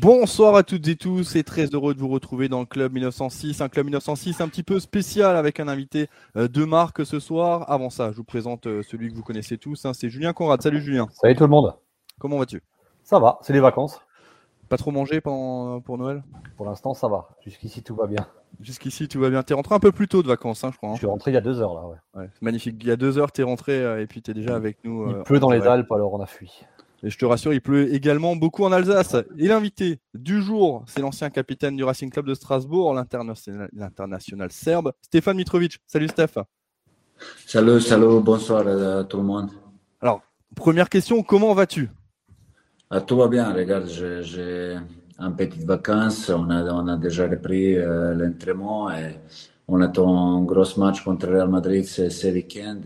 Bonsoir à toutes et tous et très heureux de vous retrouver dans le club 1906, un club 1906 un petit peu spécial avec un invité euh, de marque ce soir. Avant ça, je vous présente euh, celui que vous connaissez tous, hein, c'est Julien Conrad. Salut Julien. Salut tout le monde. Comment vas-tu? Ça va, c'est les vacances. Pas trop mangé pendant, pour Noël? Pour l'instant, ça va. Jusqu'ici, tout va bien. Jusqu'ici, tout va bien. T'es rentré un peu plus tôt de vacances, hein, je crois. Hein. Je suis rentré il y a deux heures là. Ouais. ouais magnifique. Il y a deux heures, t'es rentré euh, et puis t'es déjà avec nous. Il pleut dans les Alpes, alors on a fui. Et je te rassure, il pleut également beaucoup en Alsace. Et l'invité du jour, c'est l'ancien capitaine du Racing Club de Strasbourg, l'international serbe, Stéphane Mitrovic. Salut Steph. Salut, salut, bonsoir à tout le monde. Alors, première question, comment vas-tu? Ah, Tout va bien, regarde, j'ai un petite vacances, on a, on a déjà repris euh, l'entraînement et on attend un gros match contre Real Madrid ce, ce week-end.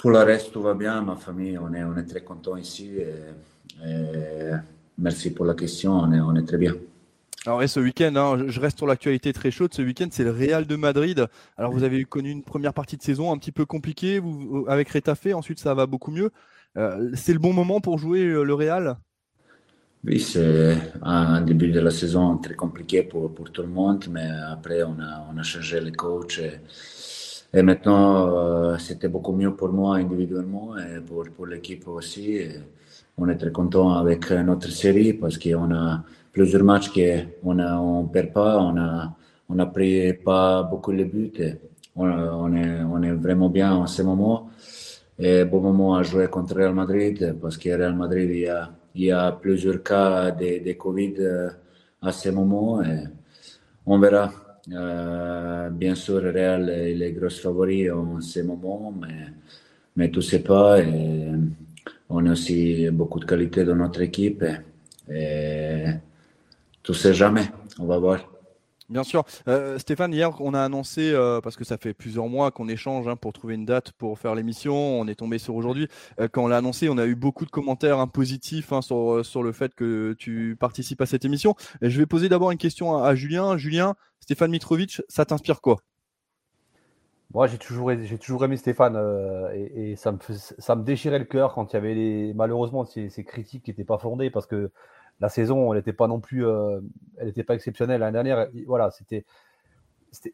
Pour le reste, tout va bien. Ma famille, on est, on est très content ici. Et, et merci pour la question. On est, on est très bien. Alors, et ce week-end, hein, je reste sur l'actualité très chaude. Ce week-end, c'est le Real de Madrid. Alors, vous avez connu une première partie de saison un petit peu compliquée vous, avec Retafe. Ensuite, ça va beaucoup mieux. Euh, c'est le bon moment pour jouer euh, le Real? Oui, c'est un début de la saison très compliqué pour, pour tout le monde. Mais après, on a, on a changé les coachs. Et, et maintenant, euh, c'était beaucoup mieux pour moi individuellement et pour, pour l'équipe aussi. Et on est très content avec notre série parce qu'on a plusieurs matchs qu'on ne on perd pas, on a, on a pris pas beaucoup de buts. on, on, est, on est vraiment bien en ce moment. Et bon moment à jouer contre Real Madrid parce que Real Madrid, il y a, il y a plusieurs cas de, de Covid euh, à ce moment. Et on verra. Euh, bien sûr, Real est les gros favoris en ce moment, mais, mais tu sais pas. On a aussi beaucoup de qualité dans notre équipe. Et, et tu sais jamais. On va voir. Bien sûr. Euh, Stéphane, hier, on a annoncé, euh, parce que ça fait plusieurs mois qu'on échange hein, pour trouver une date pour faire l'émission, on est tombé sur aujourd'hui. Euh, quand on l'a annoncé, on a eu beaucoup de commentaires hein, positifs hein, sur, sur le fait que tu participes à cette émission. Je vais poser d'abord une question à, Julien. Julien, Stéphane Mitrovic, ça t'inspire quoi? Moi, j'ai toujours, aimé Stéphane et, ça, me, ça me déchirait le cœur quand il y avait les, malheureusement ces, ces critiques qui n'étaient pas fondées parce que la saison, elle n'était pas non plus, euh, exceptionnelle l'année dernière. Voilà, c'était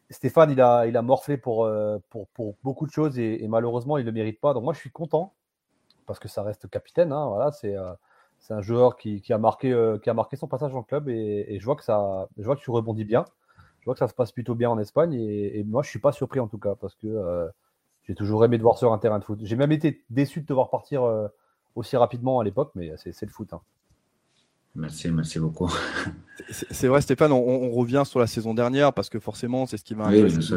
Stéphane, il a, il morflé pour, euh, pour, beaucoup de choses et, malheureusement, il ne le mérite pas. Donc moi, je suis content parce que ça reste capitaine. Hein, euh, c'est un joueur qui, a marqué, son passage en club et, je vois que ça, tu rebondis bien. Je vois que ça se passe plutôt bien en Espagne et, moi, je suis pas surpris en tout cas parce que j'ai toujours aimé de voir sur un terrain de foot. J'ai même été déçu de te voir partir aussi rapidement à l'époque, mais c'est le foot. Hein. Merci, merci beaucoup. C'est vrai, Stéphane, on, revient sur la saison dernière parce que forcément, c'est ce qui va intéresser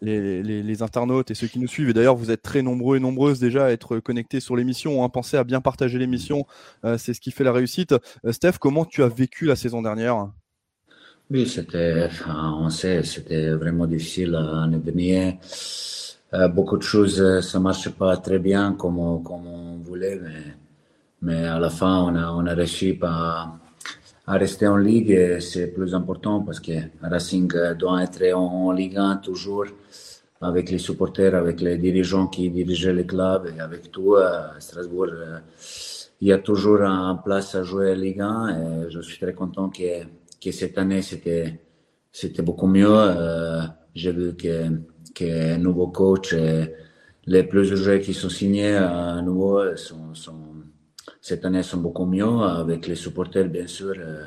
les, les, internautes et ceux qui nous suivent. Et d'ailleurs, vous êtes très nombreux et nombreuses déjà à être connectés sur l'émission. Hein. Pensez à bien partager l'émission, euh, c'est ce qui fait la réussite. Euh, Steph, comment tu as vécu la saison dernière? Oui, c'était, on sait, c'était vraiment difficile l'année dernière. Euh, beaucoup de choses, ça marchait pas très bien comme, comme on voulait, mais mais à la fin, on a, on a réussi à, à rester en Ligue et c'est plus important parce que Racing doit être en, Ligue 1 toujours avec les supporters, avec les dirigeants qui dirigeaient le club et avec tout. À Strasbourg, euh, il y a toujours un place à jouer en Ligue 1 et je suis très content que, que cette année c'était, c'était beaucoup mieux. Euh, j'ai vu que, que nouveau coach et les plus joueurs qui sont signés à nouveau sont cette année sont beaucoup mieux avec les supporters, bien sûr. Euh,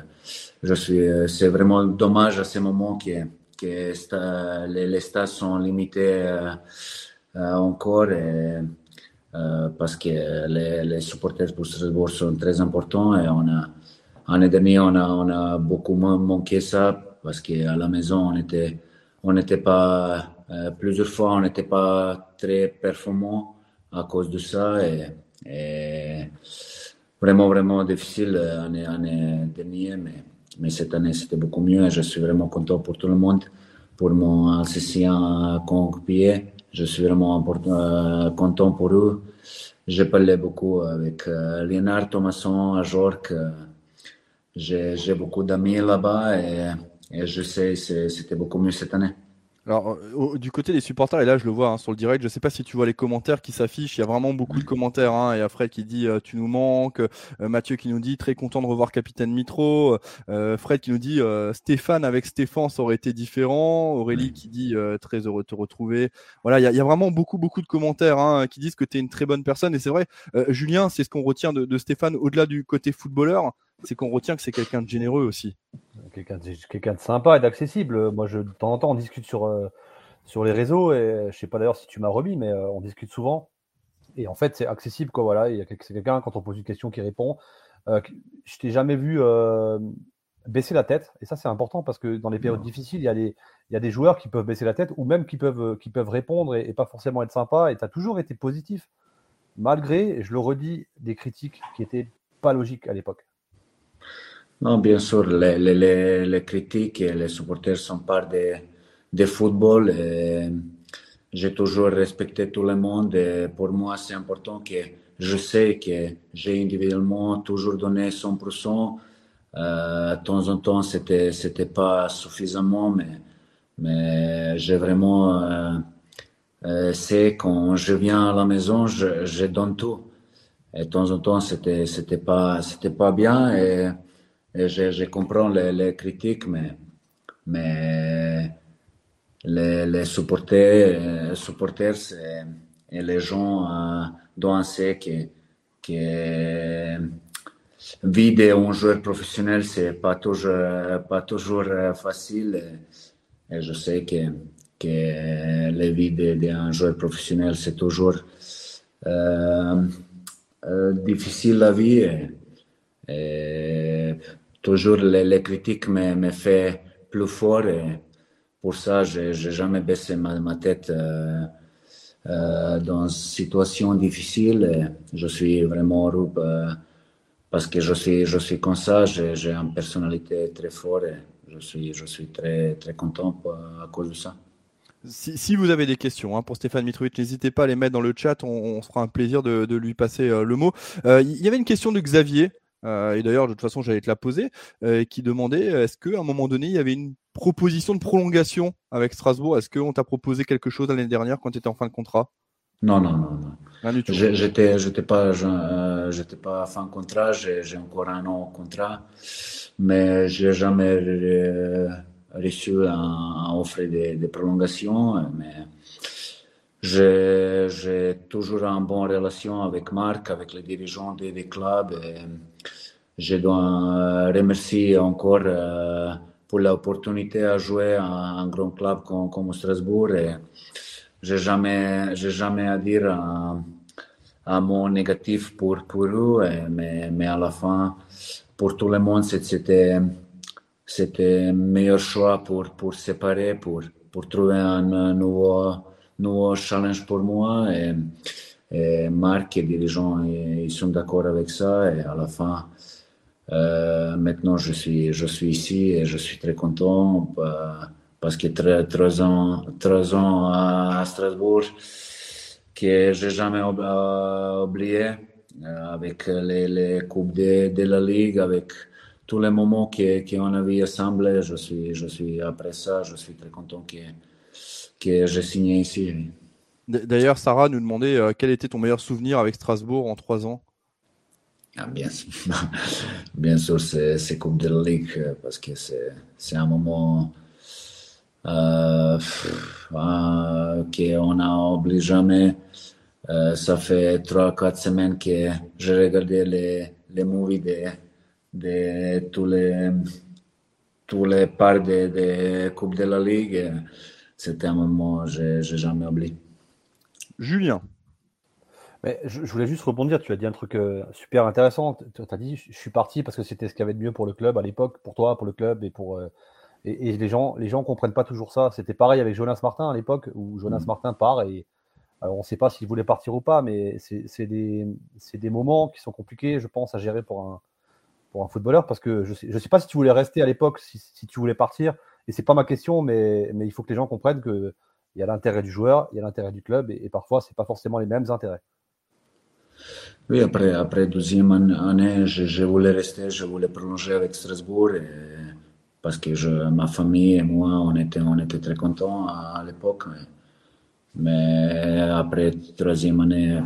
je suis, euh, c'est vraiment dommage à ce moment que, que les, les sont limités euh, encore parce que les, les, supporters pour Strasbourg sont très importants et on a, l'année dernière, on a, on a beaucoup moins manqué ça parce qu'à la maison, on était, on n'était pas, plusieurs fois, on n'était pas très performant à cause de ça et, et vraiment, vraiment difficile euh, dernière, mais, cette année, c'était beaucoup mieux. Je suis vraiment content pour tout le monde, pour mon ancien coéquipier. Je suis vraiment euh, content pour eux. J'ai parlé beaucoup avec euh, Léonard Thomasson à. J'ai beaucoup d'amis là-bas et, et, je sais c'était beaucoup mieux cette année. Alors, euh, du côté des supporters, et là je le vois hein, sur le direct, je sais pas si tu vois les commentaires qui s'affichent, il y a vraiment beaucoup de commentaires. Hein, il y a Fred qui dit euh, tu nous manques, euh, Mathieu qui nous dit très content de revoir Capitaine Mitro, Fred qui nous dit Stéphane avec Stéphane ça aurait été différent, Aurélie qui dit très heureux de te retrouver. Voilà, il y a, y a, vraiment beaucoup beaucoup de commentaires hein, qui disent que tu es une très bonne personne et c'est vrai, Julien, c'est ce qu'on retient de, de Stéphane au-delà du côté footballeur, c'est qu'on retient que c'est quelqu'un de généreux aussi quelqu'un de, de sympa et d'accessible. Moi, je, de temps en temps, on discute sur, euh, sur les réseaux et je sais pas d'ailleurs si tu m'as remis, mais euh, on discute souvent. Et en fait, c'est accessible, quoi. Voilà, il y a c'est quelqu'un quand on pose une question qui répond. Euh, je t'ai jamais vu baisser la tête, et ça c'est important parce que dans les périodes difficiles, il y, a des, il y a des joueurs qui peuvent baisser la tête ou même qui peuvent, qui peuvent répondre et, pas forcément être sympa. Et tu as toujours été positif, malgré, je le redis, des critiques qui étaient pas logiques à l'époque. Non, bien sûr, les, les, les, critiques et les supporters sont part de, de football. J'ai toujours respecté tout le monde et pour moi, c'est important que je sais que j'ai individuellement toujours donné 100%. Euh, de temps en temps, c'était c'était pas suffisamment, mais mais j'ai vraiment euh, euh, c'est quand je viens à la maison, je, je donne tout. Et de temps en temps, c'était c'était pas pas bien et je, comprends les, critiques, mais, les, supporters, supporters et, les gens euh, doivent savoir que, que vie un joueur professionnel, c'est pas toujours, pas toujours facile. Je sais que, que la vie d'un joueur professionnel, c'est toujours euh, euh, difficile la vie. Toujours les, critiques me, me fait plus fort et pour ça, je n'ai jamais baissé ma, tête euh, euh, dans une situation difficile. je suis vraiment heureux euh, parce que je suis, je suis comme ça, j'ai une personnalité très forte je suis, je suis très, très content à cause de ça. Si, vous avez des questions hein, pour Stéphane Mitrovic, n'hésitez pas à les mettre dans le chat. On, se fera un plaisir de, de lui passer euh, le mot. Euh, il y avait une question de Xavier euh, et d'ailleurs, de toute façon, j'allais te la poser, euh, qui demandait est-ce qu'à un moment donné, il y avait une proposition de prolongation avec Strasbourg? Est-ce qu'on t'a proposé quelque chose l'année dernière quand tu étais en fin de contrat? Non, non, non. non. J'étais, j'étais pas, euh, j'étais pas fin de contrat. J'ai encore un an de contrat, mais j'ai jamais reçu un, offre de, de, prolongation. Mais j'ai toujours une bonne relation avec Marc, avec les dirigeants des, des clubs. Et, je dois euh, remercier encore euh, pour l'opportunité à jouer à un grand club comme, Strasbourg. Et j'ai jamais, jamais à dire un, mot négatif pour, pour eux, mais, mais à la fin, pour tout le monde, c'était, c'était le meilleur choix pour, pour séparer, pour, pour trouver un nouveau, nouveau challenge pour moi. Et, et Marc et les dirigeants, ils sont d'accord avec ça. Et à la fin, euh, maintenant, je suis, je suis ici et je suis très content euh, parce que trois ans, trois ans à Strasbourg que j'ai jamais euh, oublié avec les, les coupes de, de, la Ligue, avec tous les moments qu'on a vu ensemble. Je suis, je suis, après ça, je suis très content que, que j'ai signé ici. D'ailleurs, Sarah nous demandait quel était ton meilleur souvenir avec Strasbourg en trois ans? Ah, bien, bien sûr, c'est Coupe de la Ligue euh, parce que c'est un moment euh, euh, qu'on n'a oublié jamais. Euh, ça fait 3-4 semaines que j'ai regardé les, les movies de, de tous les, tous les parts de, de Coupe de la Ligue. C'était un moment que je n'ai jamais oublié. Julien je, voulais juste rebondir, tu as dit un truc euh, super intéressant. Tu as dit, je suis parti parce que c'était ce qu'il y avait de mieux pour le club à l'époque, pour toi, pour le club et pour. Euh, et, les gens, les gens comprennent pas toujours ça. C'était pareil avec Jonas Martin à l'époque, où Jonas mmh. Martin part et on ne sait pas s'il voulait partir ou pas, mais c'est des, des, moments qui sont compliqués, je pense, à gérer pour un, pour un footballeur parce que je sais, je sais pas si tu voulais rester à l'époque, si, si, tu voulais partir. Et c'est pas ma question, mais, mais il faut que les gens comprennent que il y a l'intérêt du joueur, il y a l'intérêt du club, et, et parfois c'est pas forcément les mêmes intérêts. Oui, après, après deuxième année, je, je, voulais rester, je voulais prolonger avec Strasbourg. Et parce que ma famille et moi, on était, on était très contents à, l'époque. Mais, après troisième année,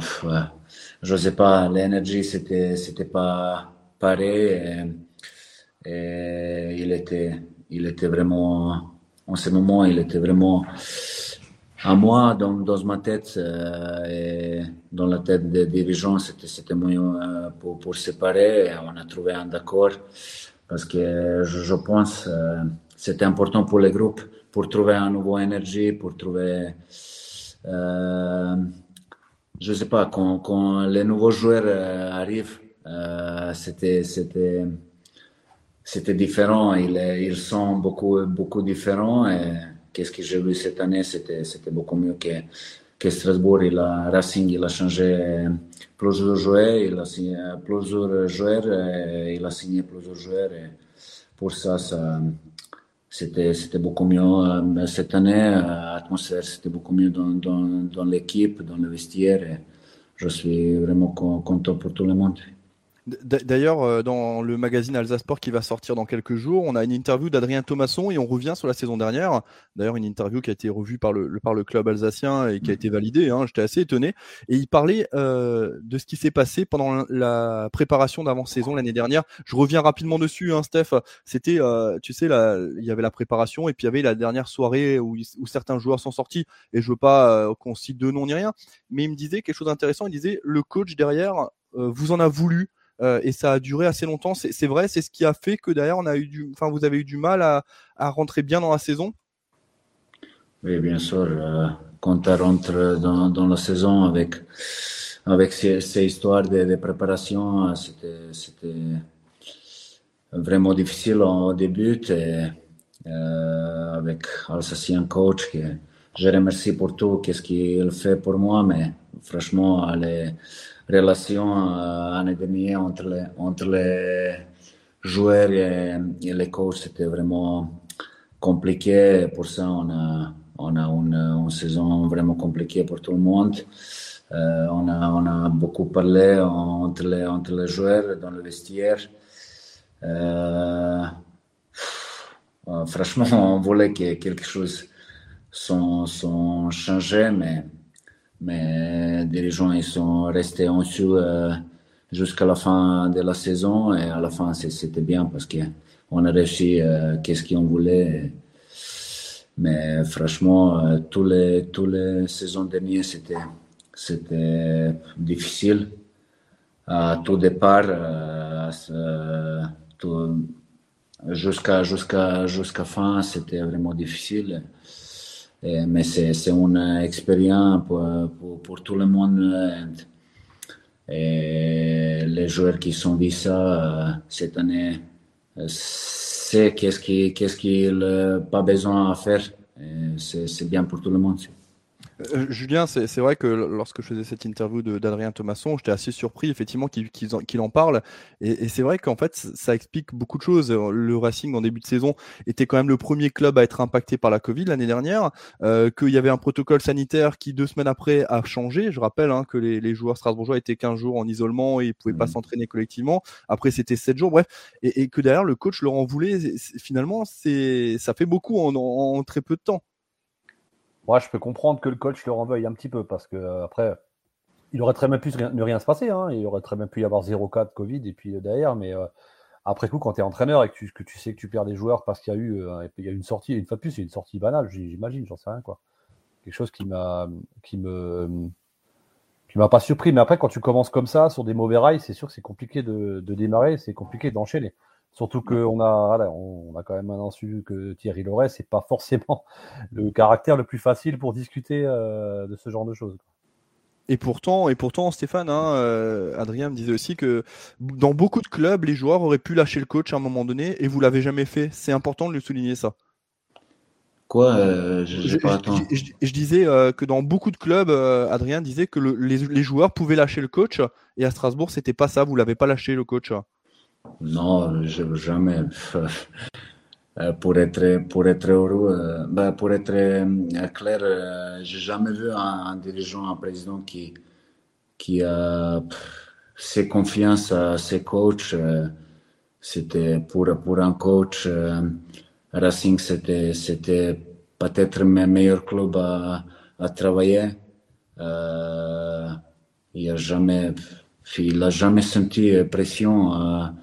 je ne sais pas, l'énergie, c'était, c'était pas pareil. Et, il était, il était vraiment, en ce moment, il était vraiment à moi, dans, dans ma tête euh, et dans la tête des dirigeants, c'était, c'était mieux euh, pour, pour séparer. On a trouvé un accord parce que je, je pense que euh, c'était important pour le groupe pour trouver un nouveau énergie, pour trouver, euh, je sais pas, quand, quand les nouveaux joueurs euh, arrivent, euh, c'était, c'était, c'était différent. Ils, ils sont beaucoup, beaucoup différents. Et qu'est-ce que j'ai vu cette année, c'était, c'était beaucoup mieux que, que Strasbourg. Il a, Racing, il a changé plusieurs joueurs, il a signé plusieurs joueurs, et il a signé plusieurs joueurs. Pour ça, ça, c'était, c'était beaucoup mieux euh, cette année. L'atmosphère, c'était beaucoup mieux dans, dans, dans l'équipe, dans le vestiaire. Je suis vraiment content pour tout le monde. D'ailleurs, euh, dans le magazine Alsasport qui va sortir dans quelques jours, on a une interview d'Adrien Thomasson et on revient sur la saison dernière. D'ailleurs, une interview qui a été revue par le, par le club alsacien et qui a été validée. Hein, J'étais assez étonné. Et il parlait euh, de ce qui s'est passé pendant la préparation d'avant-saison l'année dernière. Je reviens rapidement dessus, hein, Steph. C'était, euh, tu sais, il y avait la préparation et puis il y avait la dernière soirée où, où certains joueurs sont sortis. Et je veux pas qu'on cite de nom ni rien, mais il me disait quelque chose d'intéressant. Il disait le coach derrière vous en a voulu euh, et ça a duré assez longtemps. C'est vrai, c'est ce qui a fait que derrière on a eu enfin vous avez eu du mal à, rentrer bien dans la saison. Oui, bien sûr. Euh, quand tu rentres dans, la saison avec avec ces, histoires de, préparation, c'était vraiment difficile au début. Et, euh, avec Alsacien coach, je remercie pour tout, qu'est-ce qu'il fait pour moi, mais franchement, les, relation euh, année dernière entre les, entre les joueurs et, les coachs, c'était vraiment compliqué. Pour ça, on a, on a une, saison vraiment compliquée pour tout le monde. Euh, on, a, on a beaucoup parlé entre les, entre les joueurs dans le vestiaire. Euh, franchement, on voulait que quelque chose soit changé, mais mais les dirigeants ils sont restés en dessous euh, jusqu'à la fin de la saison et à la fin c'était bien parce qu'on a réussi euh, qu'est-ce qu'on voulait. Mais franchement, euh, tous les tous les saisons dernières c'était c'était difficile. À tout départ, jusqu'à jusqu'à jusqu'à fin, c'était vraiment difficile mais c'est une expérience pour, pour, pour, tout le monde. Et les joueurs qui sont vus ça cette année, c'est qu'est-ce qu'ils qu n'ont pas besoin à faire. C'est bien pour tout le monde. Euh, Julien, c'est vrai que lorsque je faisais cette interview d'Adrien Thomasson, j'étais assez surpris effectivement qu'il en, parle. Et, c'est vrai qu'en fait, ça explique beaucoup de choses. Le Racing en début de saison était quand même le premier club à être impacté par la Covid l'année dernière, euh, qu'il y avait un protocole sanitaire qui deux semaines après a changé. Je rappelle hein, que les, joueurs strasbourgeois étaient 15 jours en isolement et ils pouvaient pas mmh. s'entraîner collectivement. Après, c'était 7 jours, bref. Et, que derrière, le coach Laurent voulait. finalement, ça fait beaucoup en très peu de temps. Moi, je peux comprendre que le coach le renvoie un petit peu parce que euh, après, il aurait très bien pu ne rien se passer. Hein, il aurait très bien pu y avoir 0 cas de Covid et puis euh, derrière, mais euh, après coup, quand tu es entraîneur et que tu, que tu, sais que tu perds des joueurs parce qu'il y a eu il y a une sortie, une fois de plus, une sortie banale, j'imagine, j'en sais rien quoi. Quelque chose qui m'a qui me qui m'a pas surpris. Mais après, quand tu commences comme ça sur des mauvais rails, c'est sûr que c'est compliqué de démarrer, c'est compliqué d'enchaîner. Surtout qu'on a, on a quand même un su que Thierry Loret, c'est pas forcément le caractère le plus facile pour discuter euh, de ce genre de choses. Et pourtant, et pourtant, Stéphane, hein, euh, Adrien me disait aussi que dans beaucoup de clubs, les joueurs auraient pu lâcher le coach à un moment donné, et vous l'avez jamais fait. C'est important de le souligner ça. Quoi euh, je, pas je, disais que dans beaucoup de clubs, Adrien disait que les, les, joueurs pouvaient lâcher le coach, et à Strasbourg, c'était pas ça. Vous l'avez pas lâché le coach. Non, je, jamais. Euh, pour être, pour être heureux, euh, ben, pour être euh, clair, j'ai jamais vu un, dirigeant, un président qui, qui a ses confiances à ses coachs. C'était pour, pour un coach, Racing, c'était, c'était peut-être mes meilleurs clubs à, à travailler. Il a jamais, il a jamais senti pression à,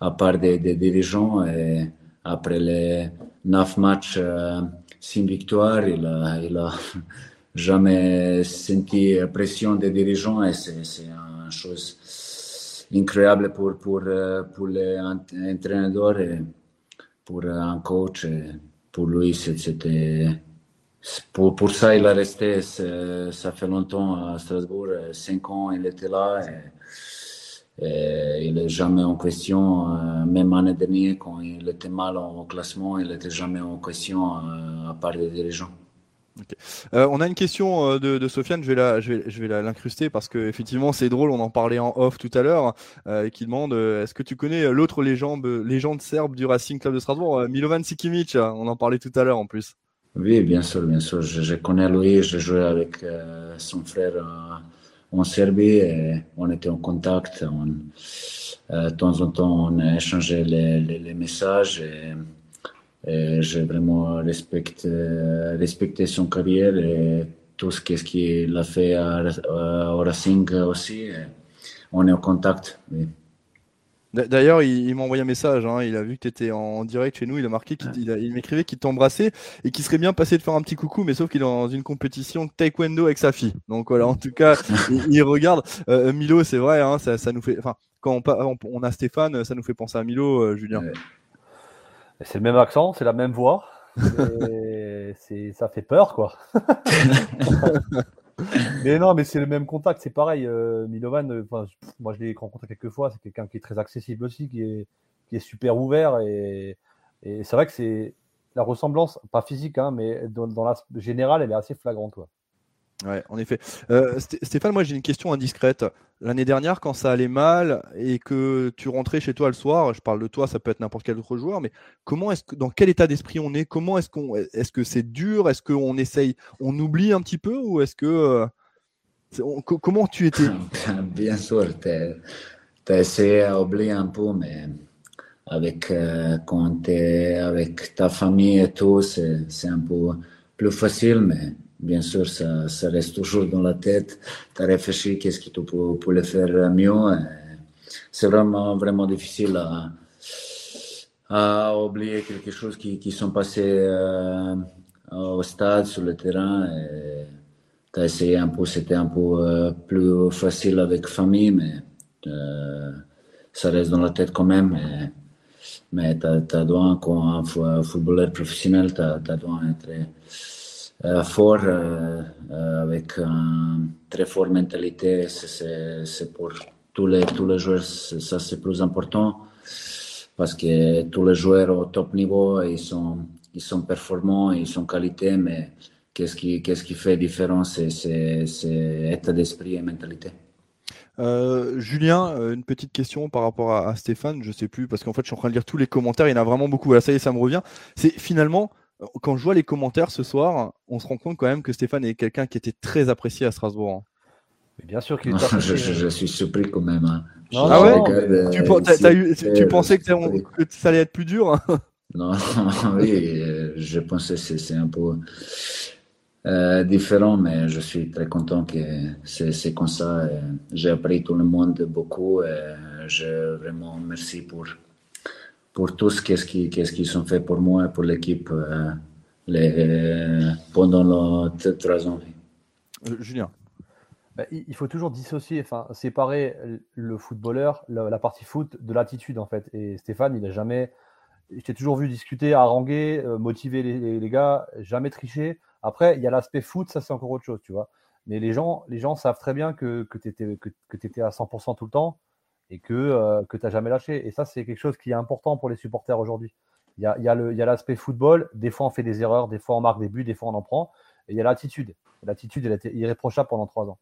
à part des, dirigeants et après les neuf matchs euh, sans victoire, il a, jamais senti pression des dirigeants et c'est, une chose incroyable pour, pour, euh, pour et pour un coach. Pour lui, c'était. Pour, ça, il a resté, ça fait longtemps à Strasbourg, cinq ans, il était là. Il n'est jamais en question, euh, même l'année dernière, quand il était mal au classement, il n'était jamais en question euh, à part des dirigeants. Euh, on a une question euh, de, Sofiane, je vais la, je vais, je vais l'incruster parce que effectivement c'est drôle, on en parlait en off tout à l'heure, euh, qui demande est-ce que tu connais l'autre légende, légende serbe du Racing Club de Strasbourg, Milovan Sikimic, on en parlait tout à l'heure en plus. Oui, bien sûr, bien sûr, je, connais lui, j'ai joué avec son frère en Serbie et on était en contact, de temps en temps on a échangé les, messages et j'ai vraiment respecté son carrière et tout ce qu'il a fait au Racing aussi. on est en contact. D'ailleurs, il, m'a envoyé un message. Hein. il a vu que tu étais en direct chez nous. Il a marqué qu'il il, m'écrivait qu'il t'embrassait et qu'il serait bien passé de faire un petit coucou, mais sauf qu'il est dans une compétition taekwondo avec sa fille. Donc voilà, en tout cas, il, regarde. Euh, Milo, c'est vrai, hein, ça, ça, nous fait. Enfin, quand on, on, a Stéphane, ça nous fait penser à Milo, euh, Julien. C'est le même accent, c'est la même voix. c'est, ça fait peur, quoi. mais non, mais c'est le même contact, c'est pareil. Euh, Milovan, euh, moi je l'ai rencontré quelques fois, c'est quelqu'un qui est très accessible aussi, qui est, qui est super ouvert. Et, et c'est vrai que c'est la ressemblance, pas physique, hein, mais dans, dans la générale, elle est assez flagrante. Quoi. Ouais, en effet. Euh, Stéphane, moi j'ai une question indiscrète. L'année dernière, quand ça allait mal et que tu rentrais chez toi le soir, je parle de toi, ça peut être n'importe quel autre joueur, mais comment est-ce que, dans quel état d'esprit on est? Comment est-ce qu'on, est-ce que c'est dur? Est-ce qu'on essaye, on oublie un petit peu ou est-ce que, euh, comment tu étais? Bien sûr, tu as essayé d'oublier un peu, mais avec euh, quand avec ta famille et tout, c'est un peu plus facile, mais bien sûr, ça, ça, reste toujours dans la tête. Tu as réfléchi qu'est-ce que tu peux, le faire mieux. C'est vraiment, vraiment difficile à, à, oublier quelque chose qui, qui sont passés euh, au stade, sur le terrain. Tu as essayé un peu, c'était un peu euh, plus facile avec famille, mais euh, ça reste dans la tête quand même. mais tu as, as, quand un footballeur professionnel, tu as, as être euh, fort, euh, euh, avec une très forte mentalité. C'est pour tous les, tous les joueurs, ça c'est plus important parce que tous les joueurs au top niveau, ils sont, ils sont performants, ils sont qualité, mais qu'est-ce qui, qu'est-ce qui fait différence, c'est état d'esprit et mentalité. Julien, une petite question par rapport à, Stéphane, je sais plus parce qu'en fait je suis en train de lire tous les commentaires, il y en a vraiment beaucoup. Là, ça y est, ça me revient. C'est finalement quand je vois les commentaires ce soir, on se rend compte quand même que Stéphane est quelqu'un qui était très apprécié à Strasbourg. Hein. Mais bien sûr qu'il est apprécié. je, suis surpris quand même. Hein. ah ouais tu, tu, pensais que, ça allait être plus dur hein Non, oui, je pensais que c'est un peu euh, différent, mais je suis très content que c'est comme ça. J'ai appris tout le monde beaucoup et je vraiment merci pour pour tout ce qu'est-ce qu'ils qu sont fait pour moi et pour l'équipe euh, les, pendant les trois ans. Euh, Julien. Bah, il faut toujours dissocier, enfin séparer le footballeur, la, partie foot, de l'attitude en fait. Et Stéphane, il n'a jamais, je t'ai toujours vu discuter, haranguer, euh, motiver les, les, gars, jamais tricher. Après, il y a l'aspect foot, ça c'est encore autre chose, tu vois. Mais les gens, les gens savent très bien que, que tu étais, que, que étais à 100% tout le temps et que, euh, que tu n'as jamais lâché. Et ça, c'est quelque chose qui est important pour les supporters aujourd'hui. Il y a, y a l'aspect football, des fois on fait des erreurs, des fois on marque des buts, des fois on en prend. Et il y a l'attitude. L'attitude, elle était irréprochable pendant trois ans.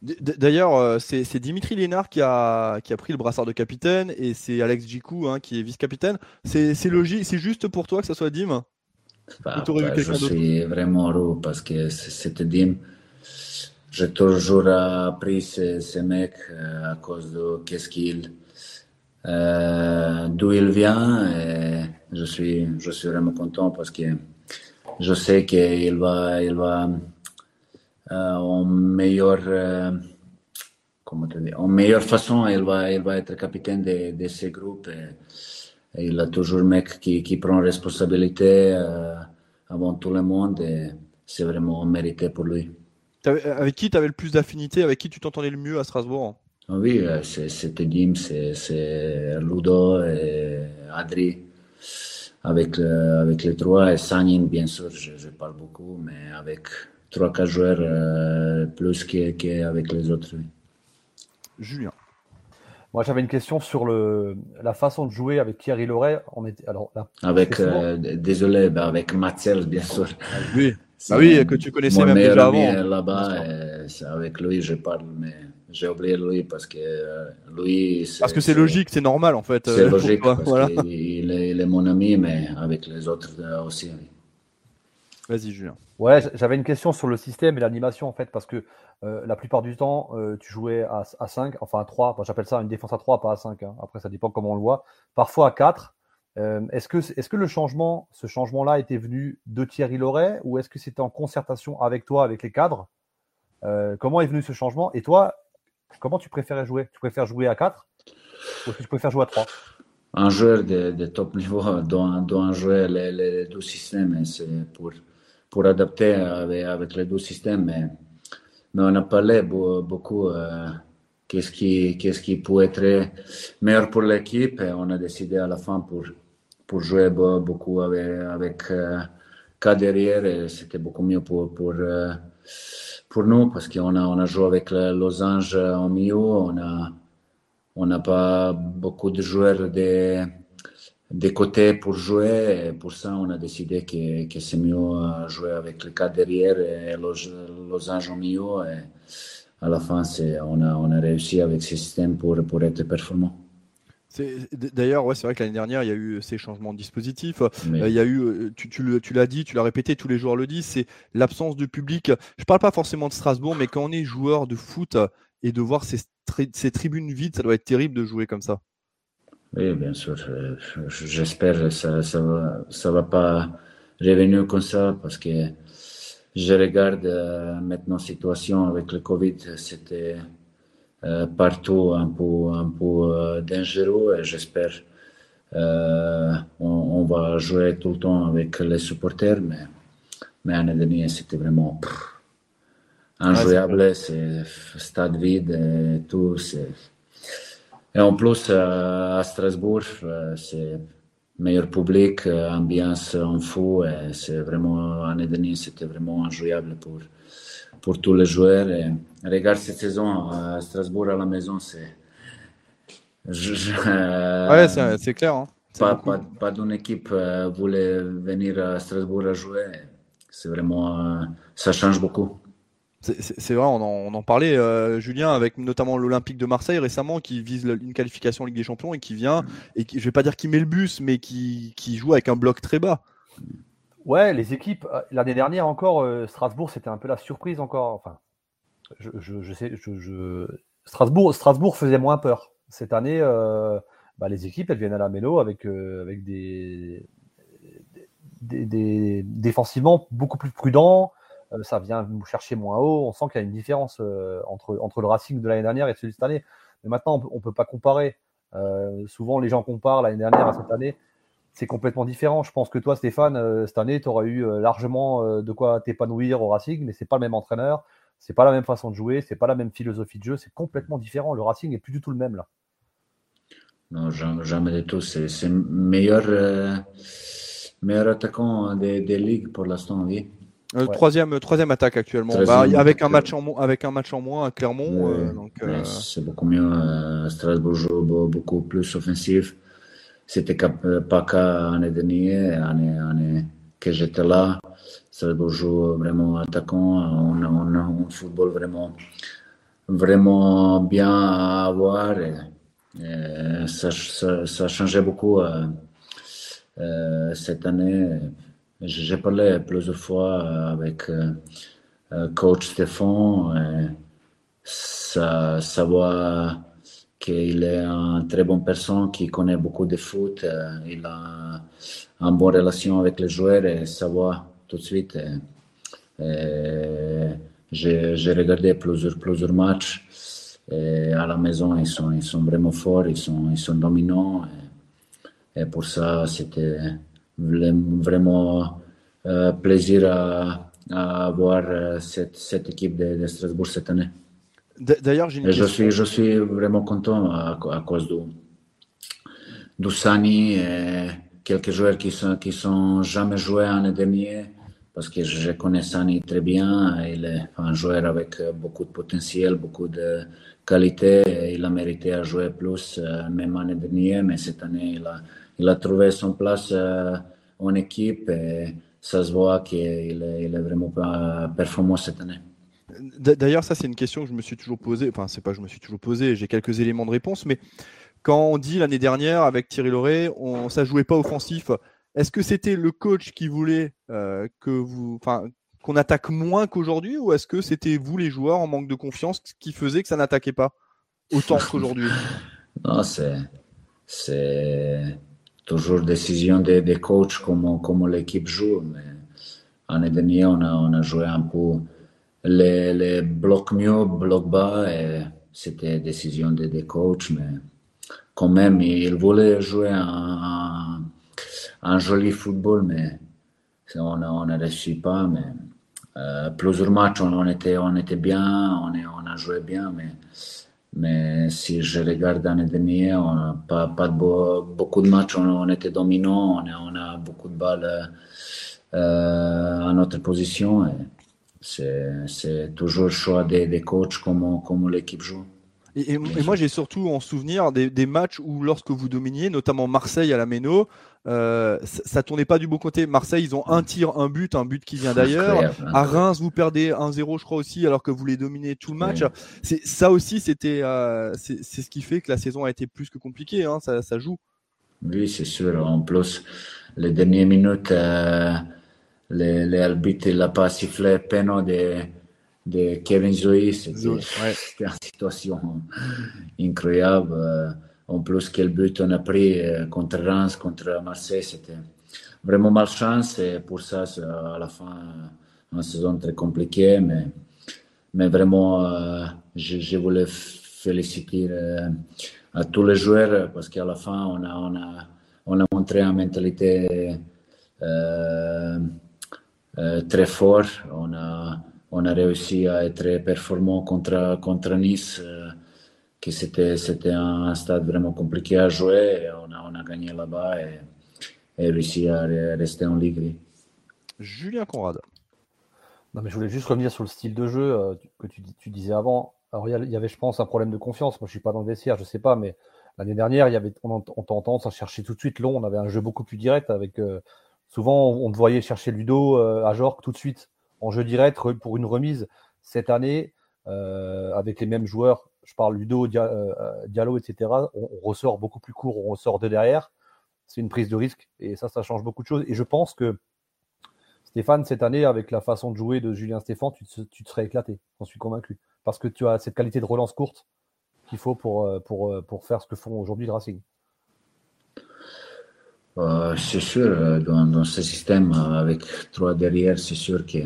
D'ailleurs, euh, c'est Dimitri Lénard qui a, qui a pris le brassard de capitaine et c'est Alex Djikou hein, qui est vice-capitaine. C'est logique, c'est juste pour toi que ça soit Dim? Bah, bah, Je suis vraiment heureux parce que c'était Dim j'ai toujours appris mecs euh, à cause de qu'est-ce qu'il, euh, d'où il vient et, je suis, je suis vraiment content parce que je sais qu'il va, il va en meilleure, comment te dire, en meilleure façon, il va, il va être capitaine de, de ce groupe. Et, il a toujours un mec qui, qui prend responsabilité avant tout le monde et c'est vraiment mérité pour lui. Avec qui tu avais le plus d'affinité Avec qui tu t'entendais le mieux à Strasbourg ah Oui, euh, c'était Dim, c'est Ludo et Adri. Avec, avec les trois et Sanin, bien sûr, je, parle beaucoup, mais avec trois, quatre joueurs euh, plus qu'avec les autres. Julien. Moi, j'avais une question sur le, la façon de jouer avec Thierry Loret. On était, alors, là, avec, euh, désolé, avec Mathieu, bien sûr. Oui. Bah oui, que tu connaissais même déjà avant. Là-bas, avec lui, je parle, mais j'ai oublié lui parce que euh, lui. Parce que c'est logique, c'est normal en fait. C'est euh, logique parce voilà. il, est, il, est, mon ami, mais avec les autres euh, aussi. Vas-y, Julien. Ouais, j'avais une question sur le système et l'animation en fait, parce que euh, la plupart du temps, euh, tu jouais à, à 5, enfin à 3, j'appelle ça une défense à 3, pas à 5. Hein. Après, ça dépend comment on le voit. Parfois à 4. Euh, est-ce que, est que le changement, ce changement-là était venu de Thierry Loret ou est-ce que c'était en concertation avec toi, avec les cadres? Euh, Comment est venu ce changement? Et toi, comment tu préférais jouer? Tu préfères jouer à 4 ou est-ce que tu préfères jouer à 3 Un joueur de, top niveau doit, doit jouer les, les deux systèmes. C'est pour, pour adapter avec, les deux systèmes. Mais, on a parlé beaucoup. Euh, qu'est-ce qui, qu'est-ce qui peut être meilleur pour l'équipe on a décidé à la fin pour, pour jouer beaucoup avec, avec euh, derrière c'était beaucoup mieux pour, pour, pour nous parce qu'on a, on a joué avec Los Angeles en milieu, on a on n'a pas beaucoup de joueurs des, des côtés pour jouer pour ça on a décidé que, que c'est mieux jouer avec le cas derrière et Los, Los Angeles en milieu et à la fin on a, on a réussi avec ce système pour, pour être performant. D'ailleurs, ouais, c'est vrai que l'année dernière, il y a eu ces changements de dispositifs. Euh, il y a eu, euh, tu, tu l'as dit, tu l'as répété, tous les joueurs le disent, c'est l'absence de public. Je parle pas forcément de Strasbourg, mais quand on est joueur de foot et de voir ces, ces tribunes vides, ça doit être terrible de jouer comme ça. Oui, bien sûr. J'espère que ça, ça va, ça va pas revenir comme ça parce que je regarde euh, maintenant la situation avec le Covid, c'était euh, partout un peu, un peu euh, dangereux et j'espère euh, on, va jouer tout le temps avec les supporters, mais, mais l'année dernière c'était vraiment pff, injouable, c'est stade vide et tout. Et en plus à Strasbourg, c'est meilleur public, ambiance en fou et c'est vraiment l'année dernière c'était vraiment injouable pour pour tous les joueurs. Et regarde cette saison à Strasbourg à la maison, c'est. ouais, c'est clair. Hein. Pas, pas, pas d'une équipe euh, voulait venir à Strasbourg à jouer. C'est vraiment. Euh, ça change beaucoup. C'est vrai, on en, on en parlait, euh, Julien, avec notamment l'Olympique de Marseille récemment, qui vise une qualification Ligue des Champions et qui vient, et qui, je vais pas dire qui met le bus, mais qui, qui joue avec un bloc très bas. Ouais, les équipes, euh, l'année dernière encore, euh, Strasbourg, c'était un peu la surprise encore. Enfin, je, sais, je, Strasbourg, Strasbourg faisait moins peur. Cette année, euh, bah, les équipes, elles viennent à la mélo avec, avec des, des, défensivement beaucoup plus prudents. ça vient chercher moins haut. On sent qu'il y a une différence entre, entre le Racing de l'année dernière et celui de cette année. Mais maintenant, on ne peut pas comparer. souvent, les gens comparent l'année dernière à cette année c'est complètement différent. Je pense que toi, Stéphane, euh, cette année, tu auras eu euh, largement euh, de quoi t'épanouir au Racing, mais c'est pas le même entraîneur, c'est pas la même façon de jouer, c'est pas la même philosophie de jeu, c'est complètement différent. Le Racing est plus du tout le même là. Non, jamais, du tout. C'est le meilleur, meilleur attaquant des, des ligues pour l'instant, oui. troisième, troisième attaque actuellement. Bah, avec, un match en, avec un match en moins à Clermont. C'est beaucoup mieux. Strasbourg joue beaucoup plus offensif c'était pas qu'à l'année dernière, année, que j'étais là. Strasbourg joue vraiment attaquant. On a, un football vraiment, vraiment bien à avoir. Et, ça, ça, ça, a changé beaucoup euh, euh, cette année. J'ai parlé plusieurs fois avec euh, coach Stéphane. ça, ça voit qu'il est une très bonne personne qui connaît beaucoup de foot. il a une bonne relation avec les joueurs et ça voit tout de suite. J'ai regardé plusieurs, plusieurs matchs à la maison, ils sont, ils sont vraiment forts, ils sont, ils sont dominants. Et, pour ça, c'était vraiment euh, plaisir à, à euh, cette, cette équipe de, de, Strasbourg cette année. D'ailleurs, j'ai je suis, je suis vraiment content à, à cause de, de Sani et quelques joueurs qui sont, qui sont jamais joués l'année dernière parce que je connais Sani très bien. Il est un joueur avec beaucoup de potentiel, beaucoup de qualité. Il a mérité à jouer plus, euh, même l'année dernière, mais cette année, il a, il a trouvé son place euh, en équipe et ça se voit qu'il est, il est vraiment performant cette année. D'ailleurs, ça, c'est une question que je me suis toujours posée. Enfin, c'est pas que je me suis toujours posée, j'ai quelques éléments de réponse, mais quand on dit l'année dernière avec Thierry Lauré, on, ça jouait pas offensif. Est-ce que c'était le coach qui voulait euh, que vous, enfin, qu'on attaque moins qu'aujourd'hui, ou est-ce que c'était vous les joueurs en manque de confiance qui faisait que ça n'attaquait pas autant qu'aujourd'hui? Non, c'est c'est toujours décision des, des coachs comment comment l'équipe joue. Mais l'année dernière, on a on a joué un peu les, les blocs mieux, blocs bas, c'était décision des, coachs, mais quand même, ils voulaient jouer un joli football, mais on n'a réussi pas. Mais euh, plusieurs matchs, on, était, bien, on, a joué bien, mais, si je regarde l'année dernière, on n'a pas, beaucoup de matchs, on, était dominant, on a, on a beaucoup de balles euh, à notre position. C'est toujours le choix des, des coachs, comment, comment l'équipe joue. Et, moi, j'ai surtout en souvenir des, des, matchs où, lorsque vous dominiez, notamment Marseille à la Méno, euh, ça, tournait pas du bon côté. Marseille, ils ont un tir, un but, un but qui vient d'ailleurs. À Reims, vous perdez 1-0, je crois aussi, alors que vous les dominez tout le match. C'est ça aussi, c'était, euh, c'est ce qui fait que la saison a été plus que compliquée. Hein, ça, ça, joue. Oui, c'est sûr. En plus, les dernières minutes, euh, arbitres n'ont pas sifflé peine de, de Kevin Zoe. C'était une situation incroyable. Euh, en plus, quel but on a pris euh, contre Reims, contre Marseille, c'était vraiment malchance et pour ça, à la fin, une saison très compliquée, mais, mais vraiment, euh, je, voulais féliciter euh, à tous les joueurs parce qu'à la fin, on a, on a, on a montré une mentalité très forte. On a, on a réussi à être performant contre, contre Nice que c'était, c'était un stade vraiment compliqué à jouer. Et on, a, on a gagné là-bas et, et, réussi à rester en Ligue. Julien Conrad. Non, mais je voulais juste revenir sur le style de jeu euh, que tu, tu, disais avant. Alors, il y avait, je pense, un problème de confiance. Moi, je suis pas dans le vestiaire, je sais pas, mais l'année dernière, il y avait, on, on tendance à chercher tout de suite long. On avait un jeu beaucoup plus direct avec. Euh, souvent, on, te voyait chercher Ludo euh, à Jorque tout de suite en jeu direct pour une remise. Cette année, avec les mêmes joueurs, je parle Ludo, euh, euh, Diallo, etc., on, ressort beaucoup plus court, on ressort de derrière. C'est une prise de risque et ça, ça change beaucoup de choses. Et je pense que Stéphane, cette année, avec la façon de jouer de Julien Stéphane, tu te, serais éclaté, j'en suis convaincu. Parce que tu as cette qualité de relance courte qu'il faut pour, euh, pour, pour faire ce que font aujourd'hui le Racing. C'est sûr, dans, ce système avec trois derrière, c'est sûr que,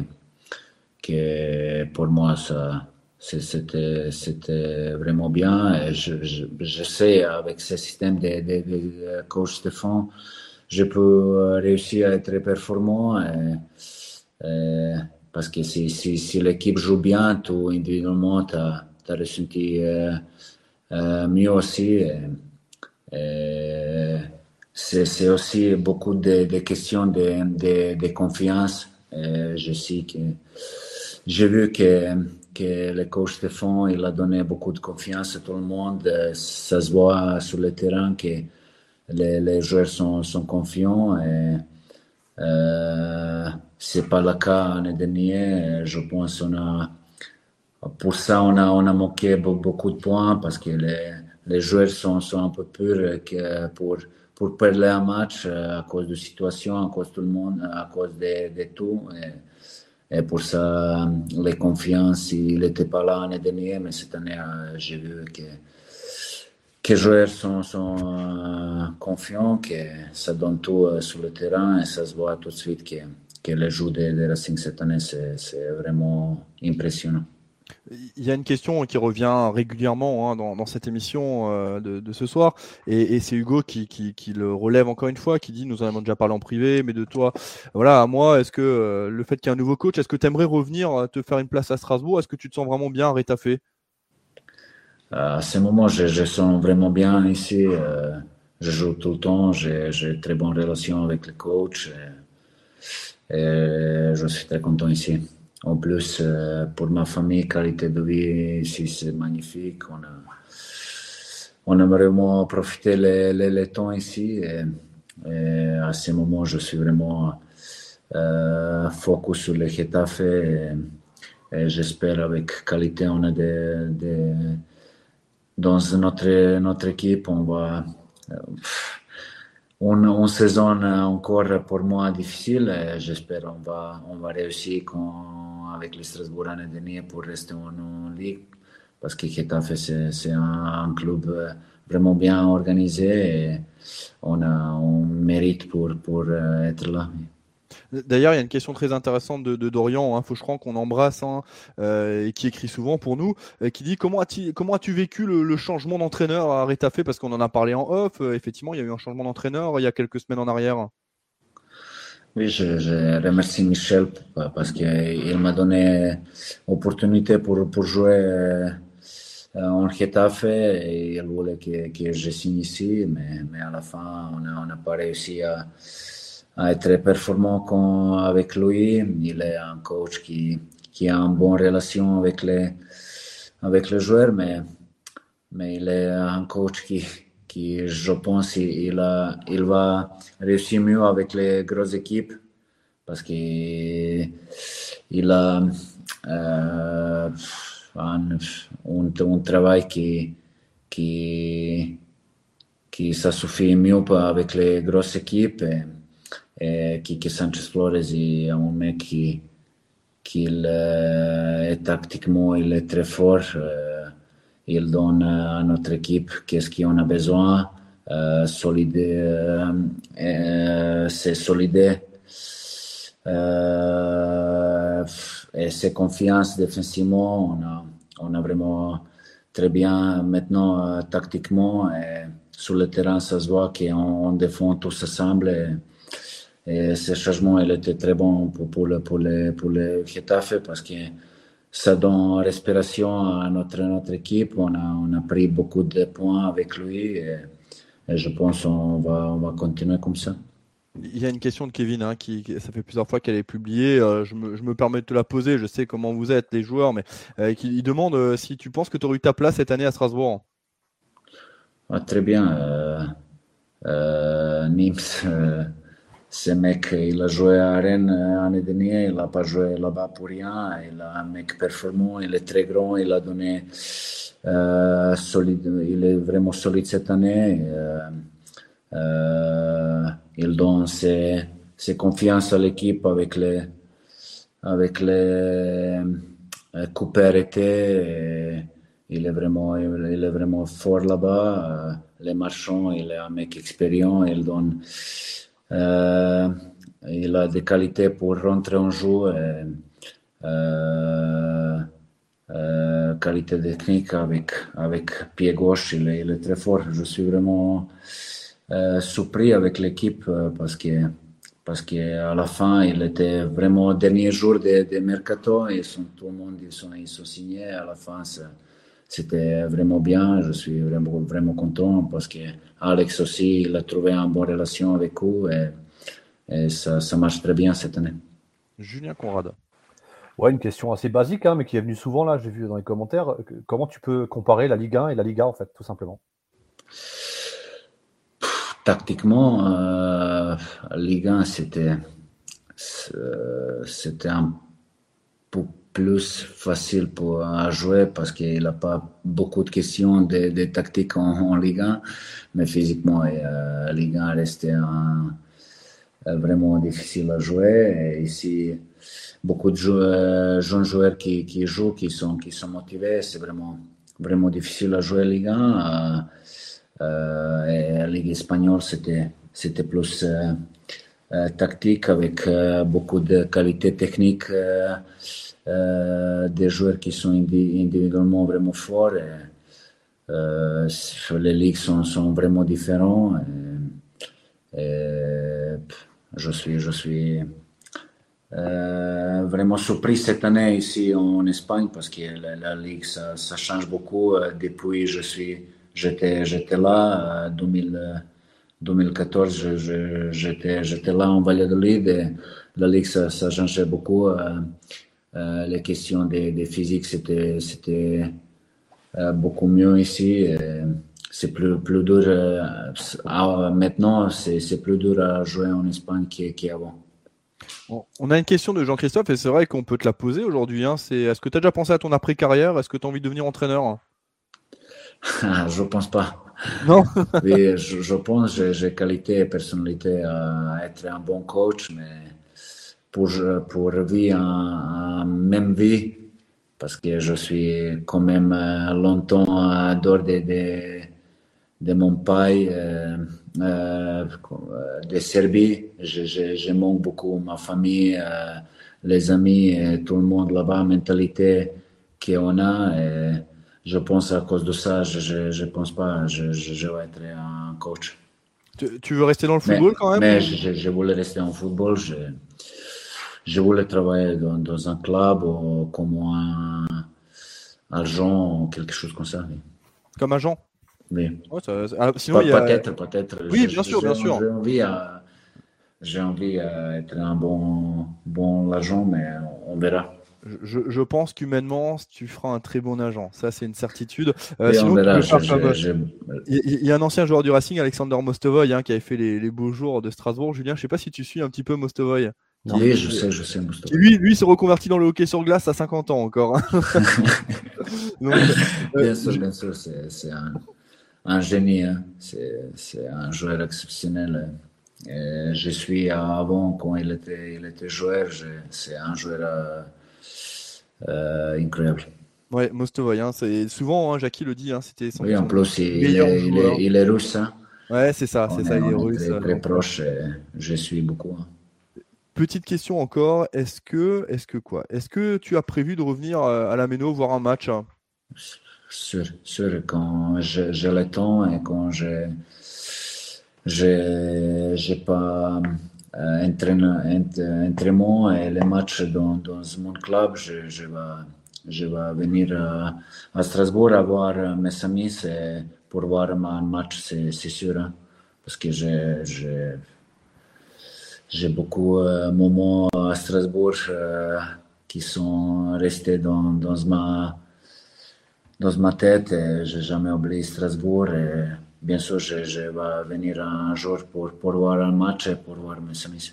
que pour moi, ça, c'était c'était vraiment bien. Et je, je, sais avec ce système de, de, de coach Stéphane je peux réussir à être performant parce que si, si, si l'équipe joue bien tout individuellement tu as, ressenti euh, euh, mieux aussi c'est aussi beaucoup de, questions de, confiance je sais que j'ai vu que que le coach Stéphane il a donné beaucoup de confiance à tout le monde. Ça se voit sur le terrain que les, joueurs sont, confiants. Et, euh, c'est pas le cas l'année dernière. Je pense qu'on a, pour ça, on a, manqué beaucoup de points parce que les, les joueurs sont, sont un peu purs que pour, pour perdre un match à cause de situation, à cause de tout le monde, à cause de, de tout. Et, et pour ça, les confiances, il n'était pas là l'année dernière, mais cette année, j'ai vu que, que les joueurs sont, sont confiants, que ça donne tout sur le terrain et ça se voit tout de suite que, que le jeu de, de Racing cette année, c'est vraiment impressionnant. Il y a une question qui revient régulièrement hein, dans, cette émission euh, de, ce soir, et, c'est Hugo qui, le relève encore une fois, qui dit, nous en avons déjà parlé en privé, mais de toi, voilà, à moi, est-ce que euh, le fait qu'il y ait un nouveau coach, est-ce que tu aimerais revenir euh, te faire une place à Strasbourg? Est-ce que tu te sens vraiment bien à Rétafé À ce moment, je, je sens vraiment bien ici. je joue tout le temps, j'ai une très bonne relation avec le coach, et je suis très content ici. En plus, euh, pour ma famille, qualité de vie ici, c'est magnifique. On a, vraiment profité les, les, temps ici. Et, à ce moment, je suis vraiment euh, focus sur le Getafe. Et, j'espère avec qualité, on a des, dans notre, notre équipe, on va. Euh, une, une, saison encore pour moi difficile. J'espère qu'on va, on va réussir avec les Strasbourg l'année dernière pour rester en, Ligue. Parce que Getafe, c'est un, club vraiment bien organisé et on, a, on mérite pour, pour être là. D'ailleurs, il y a une question très intéressante de, Dorian hein, qu'on embrasse hein, euh, et qui écrit souvent pour nous, euh, qui dit comment as-tu vécu le, changement d'entraîneur à Rétafé parce qu'on en a parlé en off. Euh, effectivement, il y a eu un changement d'entraîneur il y a quelques semaines en arrière. Oui, je, remercie Michel parce qu'il m'a donné l'opportunité pour, jouer en Getafe et il voulait que, que je signe ici, mais à la fin, on n'a pas réussi à à être performant avec lui. Il est un coach qui, qui a une bonne relation avec les, avec les joueurs, mais, mais il est un coach qui, qui je pense, il, a, il va réussir mieux avec les grosses équipes parce qu'il il a euh, un, un, travail qui, qui, qui ça suffit mieux avec les grosses équipes. Kike Sanchez Flores est un mec qui, qui est tactiquement il est très fort. Il donne à notre équipe qu'est-ce qu'on a besoin. Euh, solide, c'est solide. et c'est confiance défensivement. On a, on vraiment très bien maintenant tactiquement. Sur le terrain, ça se voit qu'on on défend tous ensemble. Et ce changement, il était très bon pour, pour, le, pour, le, pour le Getafe parce que ça donne respiration à notre, notre équipe. On a, on a pris beaucoup de points avec lui et, je pense qu'on va, on va continuer comme ça. Il y a une question de Kevin, hein, qui, ça fait plusieurs fois qu'elle est publiée. Euh, je, me, je, me, permets de te la poser. Je sais comment vous êtes, les joueurs, mais euh, il demande euh, si tu penses que tu aurais eu ta place cette année à Strasbourg. Ah, très bien. Nims ce mec, il a joué à Rennes l'année dernière, il n'a pas joué là-bas pour rien. Il est un mec performant, il est très grand, il a donné euh, solide, il est vraiment solide cette année. Euh, euh, il donne ses, ses confiances à l'équipe avec les, avec les. Il est vraiment, il est vraiment fort là-bas. Les marchands, il est un mec expérimenté, il donne euh, il a des qualités pour rentrer en jeu. Et, euh, euh, qualité technique avec, avec pied gauche, il est, il est, très fort. Je suis vraiment surpris avec l'équipe parce que parce qu'à la fin, il était vraiment dernier jour de, de mercato et sont, tout le monde ils sont, ils signés. À la fin, c'était vraiment bien. Je suis vraiment, vraiment content parce que Alex aussi, il a trouvé une bonne relation avec eux et, ça, ça, marche très bien cette année. Julien Conrad. Ouais, une question assez basique, hein, mais qui est venue souvent là, j'ai vu dans les commentaires. Comment tu peux comparer la Ligue 1 et la Liga, en fait, tout simplement? Tactiquement, euh, la Ligue 1, c'était, c'était un peu plus facile pour, à jouer parce qu'il n'a pas beaucoup de questions de, tactiques en, Ligue 1, mais physiquement, euh, Ligue 1 restait euh, vraiment difficile à jouer. Et ici, beaucoup de joueurs, jeunes joueurs qui, jouent, qui sont, qui sont motivés, c'est vraiment, vraiment difficile à jouer Ligue 1. et la Ligue espagnole, c'était, c'était plus tactique avec beaucoup de qualité technique, des joueurs qui sont individuellement vraiment forts. les ligues sont, sont vraiment différentes. je suis, je suis euh, vraiment surpris cette année ici en Espagne parce que la, ligue ça, change beaucoup euh, depuis je suis j'étais j'étais là 2000, euh, 2014 j'étais là en Valladolid et la ligue ça, ça changeait beaucoup les questions des, des physiques c'était c'était beaucoup mieux ici c'est plus plus dur ah, maintenant c'est plus dur à jouer en Espagne qu'avant on a une question de Jean-Christophe et c'est vrai qu'on peut te la poser aujourd'hui. Hein. C'est est-ce que tu as déjà pensé à ton après-carrière? Est-ce que tu as envie de devenir entraîneur? Ah, Je pense pas. Non oui, je, pense que j'ai qualité et personnalité à être un bon coach, mais pour, pour vivre en, même vie, parce que je suis quand même euh, longtemps dehors de, de, de mon pays. Euh, euh, de Serbie. Je, je, je, manque beaucoup ma famille, euh, les amis, tout le monde là-bas, mentalité qu'on a. Et je pense à cause de ça, je ne pense pas je, je, vais être un coach. Tu, veux rester dans le football quand même? Mais je, je, voulais rester en football. Je, voulais travailler dans, dans un club ou comme un agent quelque chose comme ça. Comme agent? Oui. Ah, sinon, Peut-être, peut-être. Oui, bien sûr, bien sûr. J'ai envie, à... j'ai envie d'être un bon, bon agent, mais on verra. Je, je, pense qu'humainement, tu feras un très bon agent. Ça, c'est une certitude. Euh, sinon, il, y a un ancien joueur du Racing, Alexander Mostovoy, hein, qui avait fait les, les, beaux jours de Strasbourg. Julien, je ne sais pas si tu suis un petit peu Mostovoy. Oui, je sais, je sais. Mostovoy. Lui, lui s'est reconverti dans le hockey sur glace à 50 ans encore. Hein. Donc, bien euh, sûr, bien sûr, c'est un un génie. Hein. C'est un joueur exceptionnel. je suis avant, quand il était, il était joueur, c'est un joueur euh, euh, incroyable. Ouais, Mostovoy, hein, c'est souvent, hein, Jackie le dit, hein, c'était son. Oui, en plus, il, il, est, il, est, il, est, russe. Hein. Ouais, c'est ça, c'est ça, il est russe. Très, très proche, je suis beaucoup. Hein. Petite question encore, est-ce que, est-ce que quoi? Est-ce que tu as prévu de revenir euh, à la Méno voir un match sur, sur quand j'ai le temps et quand je j'ai pas euh, entraînement et les matchs dans, dans mon club, je, je, vais, je vais venir à, à Strasbourg à voir mes amis pour voir un match, c'est sûr. Hein, parce que j'ai j'ai beaucoup de euh, moments à Strasbourg euh, qui sont restés dans, dans ma dans ma tête et j'ai jamais oublié Strasbourg. Et bien sûr, je, je, vais venir un jour pour, pour voir un match et pour voir mes amis.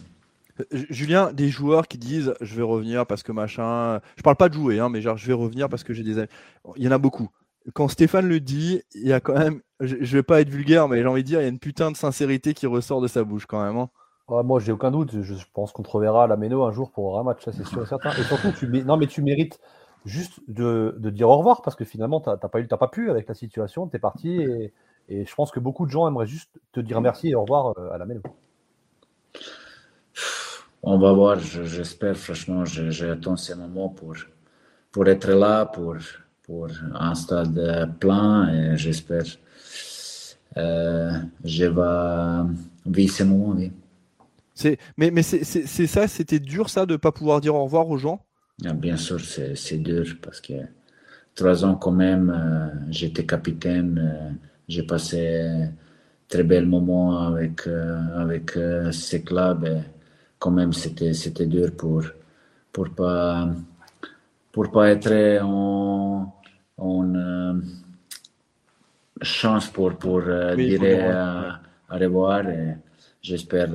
Euh, Julien, des joueurs qui disent je vais revenir parce que machin. Je parle pas de jouer, hein, mais genre je vais revenir parce que j'ai des amis. Il y en a beaucoup. Quand Stéphane le dit, il y a quand même. Je, je vais pas être vulgaire, mais j'ai envie de dire, il y a une putain de sincérité qui ressort de sa bouche quand même. Hein. Moi, j'ai aucun doute. Je pense qu'on te reverra à la Méno un jour pour un match, ça c'est sûr et certain. Et surtout, tu, non, mais tu mérites juste de, dire au revoir parce que finalement, tu n'as pas, eu, pas pu avec la situation, tu es parti et, et, je pense que beaucoup de gens aimeraient juste te dire merci et au revoir euh, à la maison. On va voir, j'espère, franchement, j'attends ce moment pour, pour être là, pour, pour un stade plein et j'espère euh, je vais vivre ce moment. Oui. Mais, mais c'est ça, c'était dur ça de ne pas pouvoir dire au revoir aux gens? Ah, bien sûr, c'est dur parce que trois ans quand même, euh, j'étais capitaine, euh, j'ai passé très bel moment avec, euh, avec ces clubs et quand même c'était, c'était dur pour pour pas pour pas être en, en chance pour pour dire à, revoir et j'espère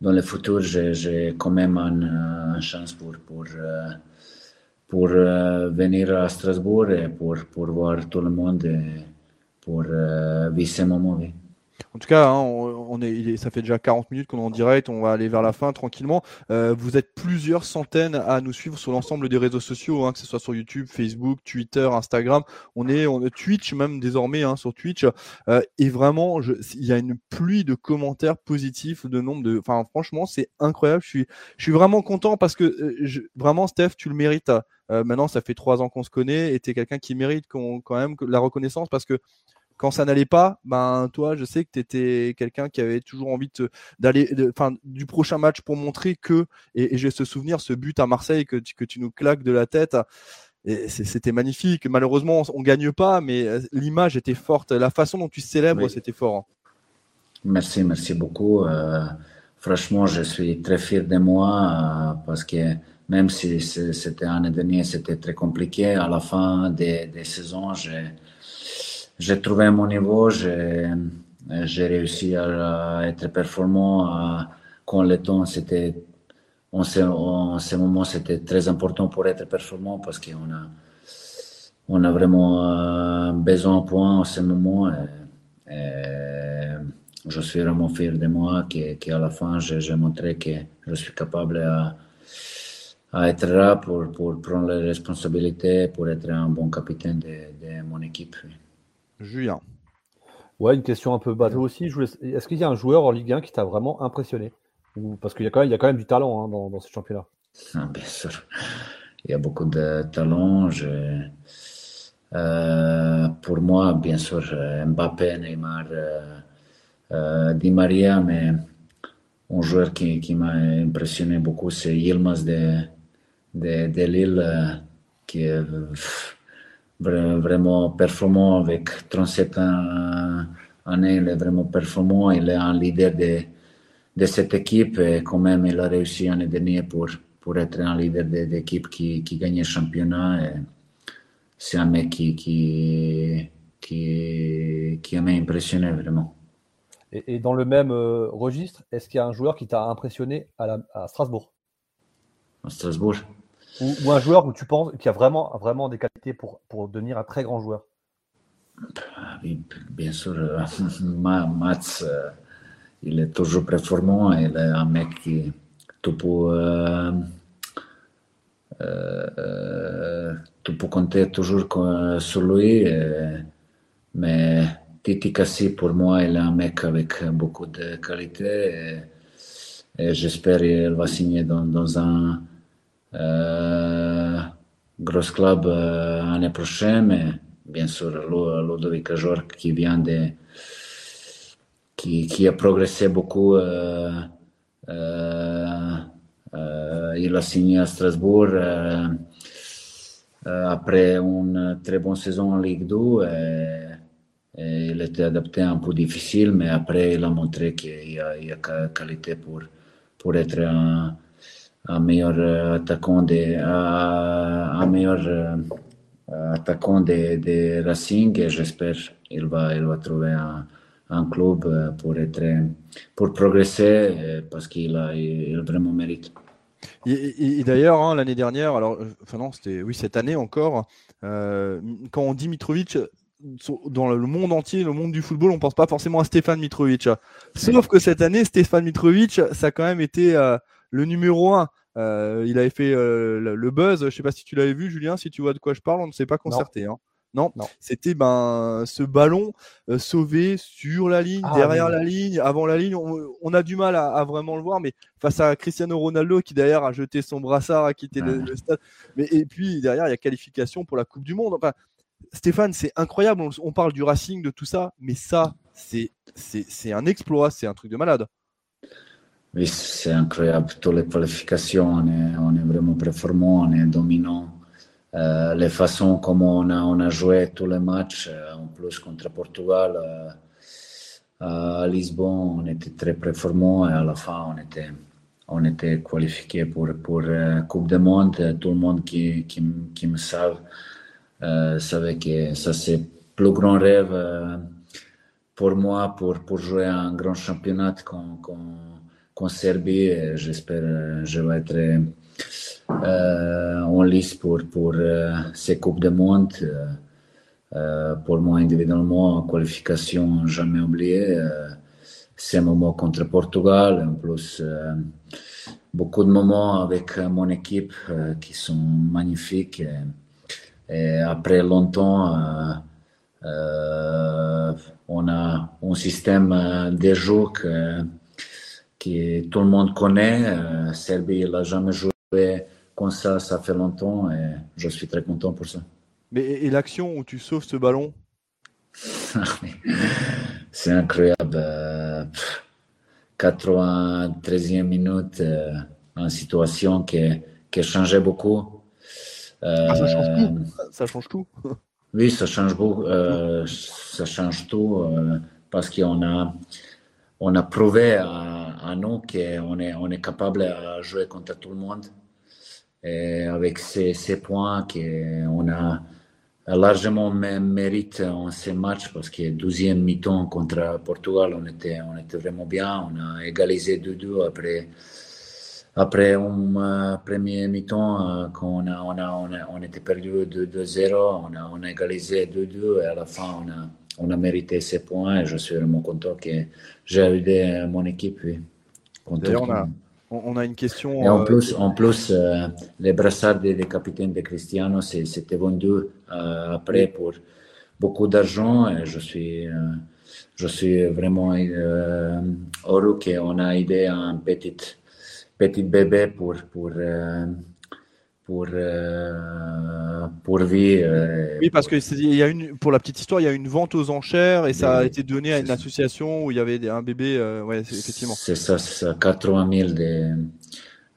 dans le futur, j'ai quand même une, chance pour, pour, euh, pour euh, venir à Strasbourg et pour, pour voir tout le monde et pour euh, vivre ce moment. En tout cas, hein, on, est, ça fait déjà 40 minutes qu'on est en direct, on va aller vers la fin tranquillement. Euh, vous êtes plusieurs centaines à nous suivre sur l'ensemble des réseaux sociaux, hein, que ce soit sur YouTube, Facebook, Twitter, Instagram. On est, on Twitch même désormais hein, sur Twitch. Euh, et vraiment, il y a une pluie de commentaires positifs, de nombre de. Enfin, franchement, c'est incroyable. Je suis, je suis vraiment content parce que euh, vraiment, Steph, tu le mérites. maintenant, ça fait trois ans qu'on se connaît et tu es quelqu'un qui mérite quand même la reconnaissance parce que quand ça n'allait pas, ben toi, je sais que tu étais quelqu'un qui avait toujours envie d'aller, enfin, du prochain match pour montrer que, et, j'ai ce souvenir, ce but à Marseille que, que tu nous claques de la tête. C'était magnifique. Malheureusement, on, ne gagne pas, mais euh, l'image était forte. La façon dont tu célèbres, c'était fort. Hein. Merci, merci beaucoup. Euh, franchement, je suis très fier de moi euh, parce que même si c'était l'année dernière, c'était très compliqué, à la fin des, des saisons, j'ai j'ai trouvé mon niveau, j'ai réussi à, être performant quand le temps c'était en ce, en ce moment c'était très important pour être performant parce qu'on a on a vraiment euh, besoin de points en ce moment je suis vraiment fier de moi qu'à la fin j'ai montré que je suis capable à, à être là pour, prendre les responsabilités, pour être un bon capitaine de mon équipe. Julien. Ouais, une question un peu bateau aussi. Est-ce qu'il y a un joueur en Ligue 1 qui t'a vraiment impressionné? Parce qu'il y, a quand même, il y a quand même du talent hein, dans, ce championnat. Ah, bien sûr. Il y a beaucoup de talent. Euh, pour moi, bien sûr, Mbappé, Neymar, euh, euh, Di Maria, mais un joueur qui, qui m'a impressionné beaucoup, c'est Yilmaz de, de, de Lille, qui est vraiment performant avec 37 ans, années, il est vraiment performant, il est un leader de, de cette équipe et quand même il a réussi l'année dernière pour, pour être un leader d'équipe qui, qui gagne le championnat. C'est un mec qui, qui, qui, qui m'a impressionné vraiment. Et, dans le même euh, registre, est-ce qu'il y a un joueur qui t'a impressionné à, à Strasbourg? À Strasbourg? Ou, un joueur où tu penses qui a vraiment, vraiment des qualités pour, pour devenir un très grand joueur oui, bien sûr, euh, Mats, euh, il est toujours performant. Il est un mec qui tu peux, euh, euh, compter toujours sur lui. mais Titi Kassi, pour moi, il est un mec avec beaucoup de qualité. Et, j'espère qu'il va signer dans, dans un euh, gros club l'année prochaine, mais bien sûr, Ludovic Ajor qui vient de. qui, qui a progressé beaucoup. Il a signé à Strasbourg après une très bonne saison en Ligue 2. Et, il était adapté un peu difficile, mais après, il a montré qu'il y a, il a qualité pour, pour être un un meilleur euh, attaquant de, un meilleur euh, attaquant de, de, Racing et j'espère qu'il va, il va trouver un, un, club euh, pour, être, pour progresser parce qu'il a, il vraiment mérite. Et, d'ailleurs, hein, l'année dernière, alors, enfin non, c'était oui cette année encore, quand on dit Mitrovic, dans le monde entier, le monde du football, on pense pas forcément à Stéphane Mitrovic. Sauf que cette année, Stéphane Mitrovic, ça a quand même été le numéro 1. Euh, il avait fait euh, le buzz. Je sais pas si tu l'avais vu, Julien. Si tu vois de quoi je parle, on ne s'est pas concerté. Hein. Non, non. c'était ben ce ballon euh, sauvé sur la ligne, ah, derrière la ligne, avant la ligne. On, a du mal à, vraiment le voir, mais face à Cristiano Ronaldo qui derrière a jeté son brassard, a quitté le, stade. Mais et puis derrière il y a qualification pour la Coupe du Monde. Enfin, Stéphane, c'est incroyable. On, on, parle du Racing, de tout ça, mais ça, c'est c'est un exploit, c'est un truc de malade. Oui, c'est incroyable. Toutes les qualifications, on est, vraiment performant, on est dominant. Euh, les façons comment on a, joué tous les matchs, euh, en plus contre Portugal, euh, à Lisbonne, on était très performant et à la fin, on était, on était qualifié pour, pour Coupe du Monde. Tout le monde qui, qui, qui me savait savait que ça c'est le plus grand rêve pour moi pour, pour jouer un grand championnat quand en Serbie. J'espère que je vais être euh, en liste pour, pour euh, ces Coupes du Monde. pour moi individuellement, qualification jamais oubliée. ces moments contre Portugal, en plus beaucoup de moments avec mon équipe qui sont magnifiques. Et, après longtemps, on a un système de jeu que tout le monde connaît. Serbie l'a jamais joué comme ça, ça fait longtemps et je suis très content pour ça. Mais et, l'action où tu sauves ce ballon? C'est incroyable. 93e minute, euh, en situation qui, qui changeait beaucoup. Ah, ça change tout. Ça change tout. oui, ça change beaucoup. Euh, ça change tout euh, parce qu'on a, on a prouvé à, nous qu'on est, on est capable de jouer contre tout le monde. Et avec ces, ces points qu'on a largement mérité en ces matchs parce que 12e mi-temps contre Portugal, on était, on était vraiment bien. On a égalisé 2-2 après, après un premier mi-temps euh, quand on, a, on, a, on, a, on était perdu 2-0. On a, on a égalisé 2-2 et à la fin, on a, on a mérité ces points et je suis vraiment content que j'ai aidé mon équipe. Oui. D'ailleurs, on a, on a une question. Et en euh, plus, en plus euh, les brassards des, capitaines de Cristiano, c'était vendu euh, après pour beaucoup d'argent. Et je suis, je suis vraiment heureux qu'on a aidé un petit, petit bébé pour, pour pour, euh, pour vivre. Euh, oui, parce que il y a une, pour la petite histoire, il y a une vente aux enchères et ça a été donné à une association où il y avait un bébé. Euh, ouais, effectivement. C'est ça, c'est ça, 80 000 de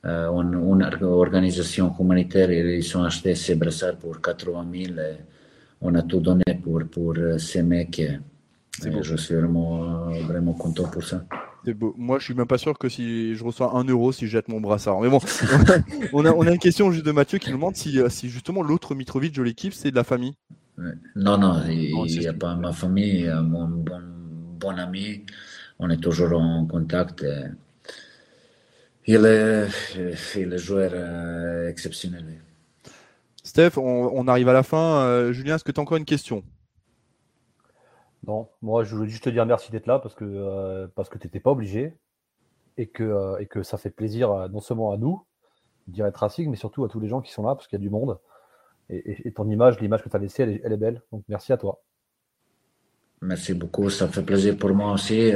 une, organisation humanitaire. Ils ont acheté ces brassards pour 80 000. Et on a tout donné pour, pour ces mecs. Et, je suis vraiment, vraiment content pour ça. Moi, je suis même pas sûr que si je reçois un euro, si je jette mon brassard. Mais bon, on a, on a une question juste de Mathieu qui nous demande si, euh, si justement l'autre Mitrovic de l'équipe, c'est de la famille. Non, non, il n'y a pas ma famille, mon bon, bon, ami. On est toujours en contact. Il est, il est joueur euh, exceptionnel. Steph, on, on, arrive à la fin. Euh, Julien, est-ce que tu as encore une question? Non, moi je voulais juste te dire merci d'être là parce que, euh, que tu n'étais pas obligé et que, euh, et que ça fait plaisir non seulement à nous, dire être Racing, mais surtout à tous les gens qui sont là parce qu'il y a du monde. Et, ton image, l'image que tu as laissée, elle, est belle. Donc merci à toi. Merci beaucoup, ça fait plaisir pour moi aussi.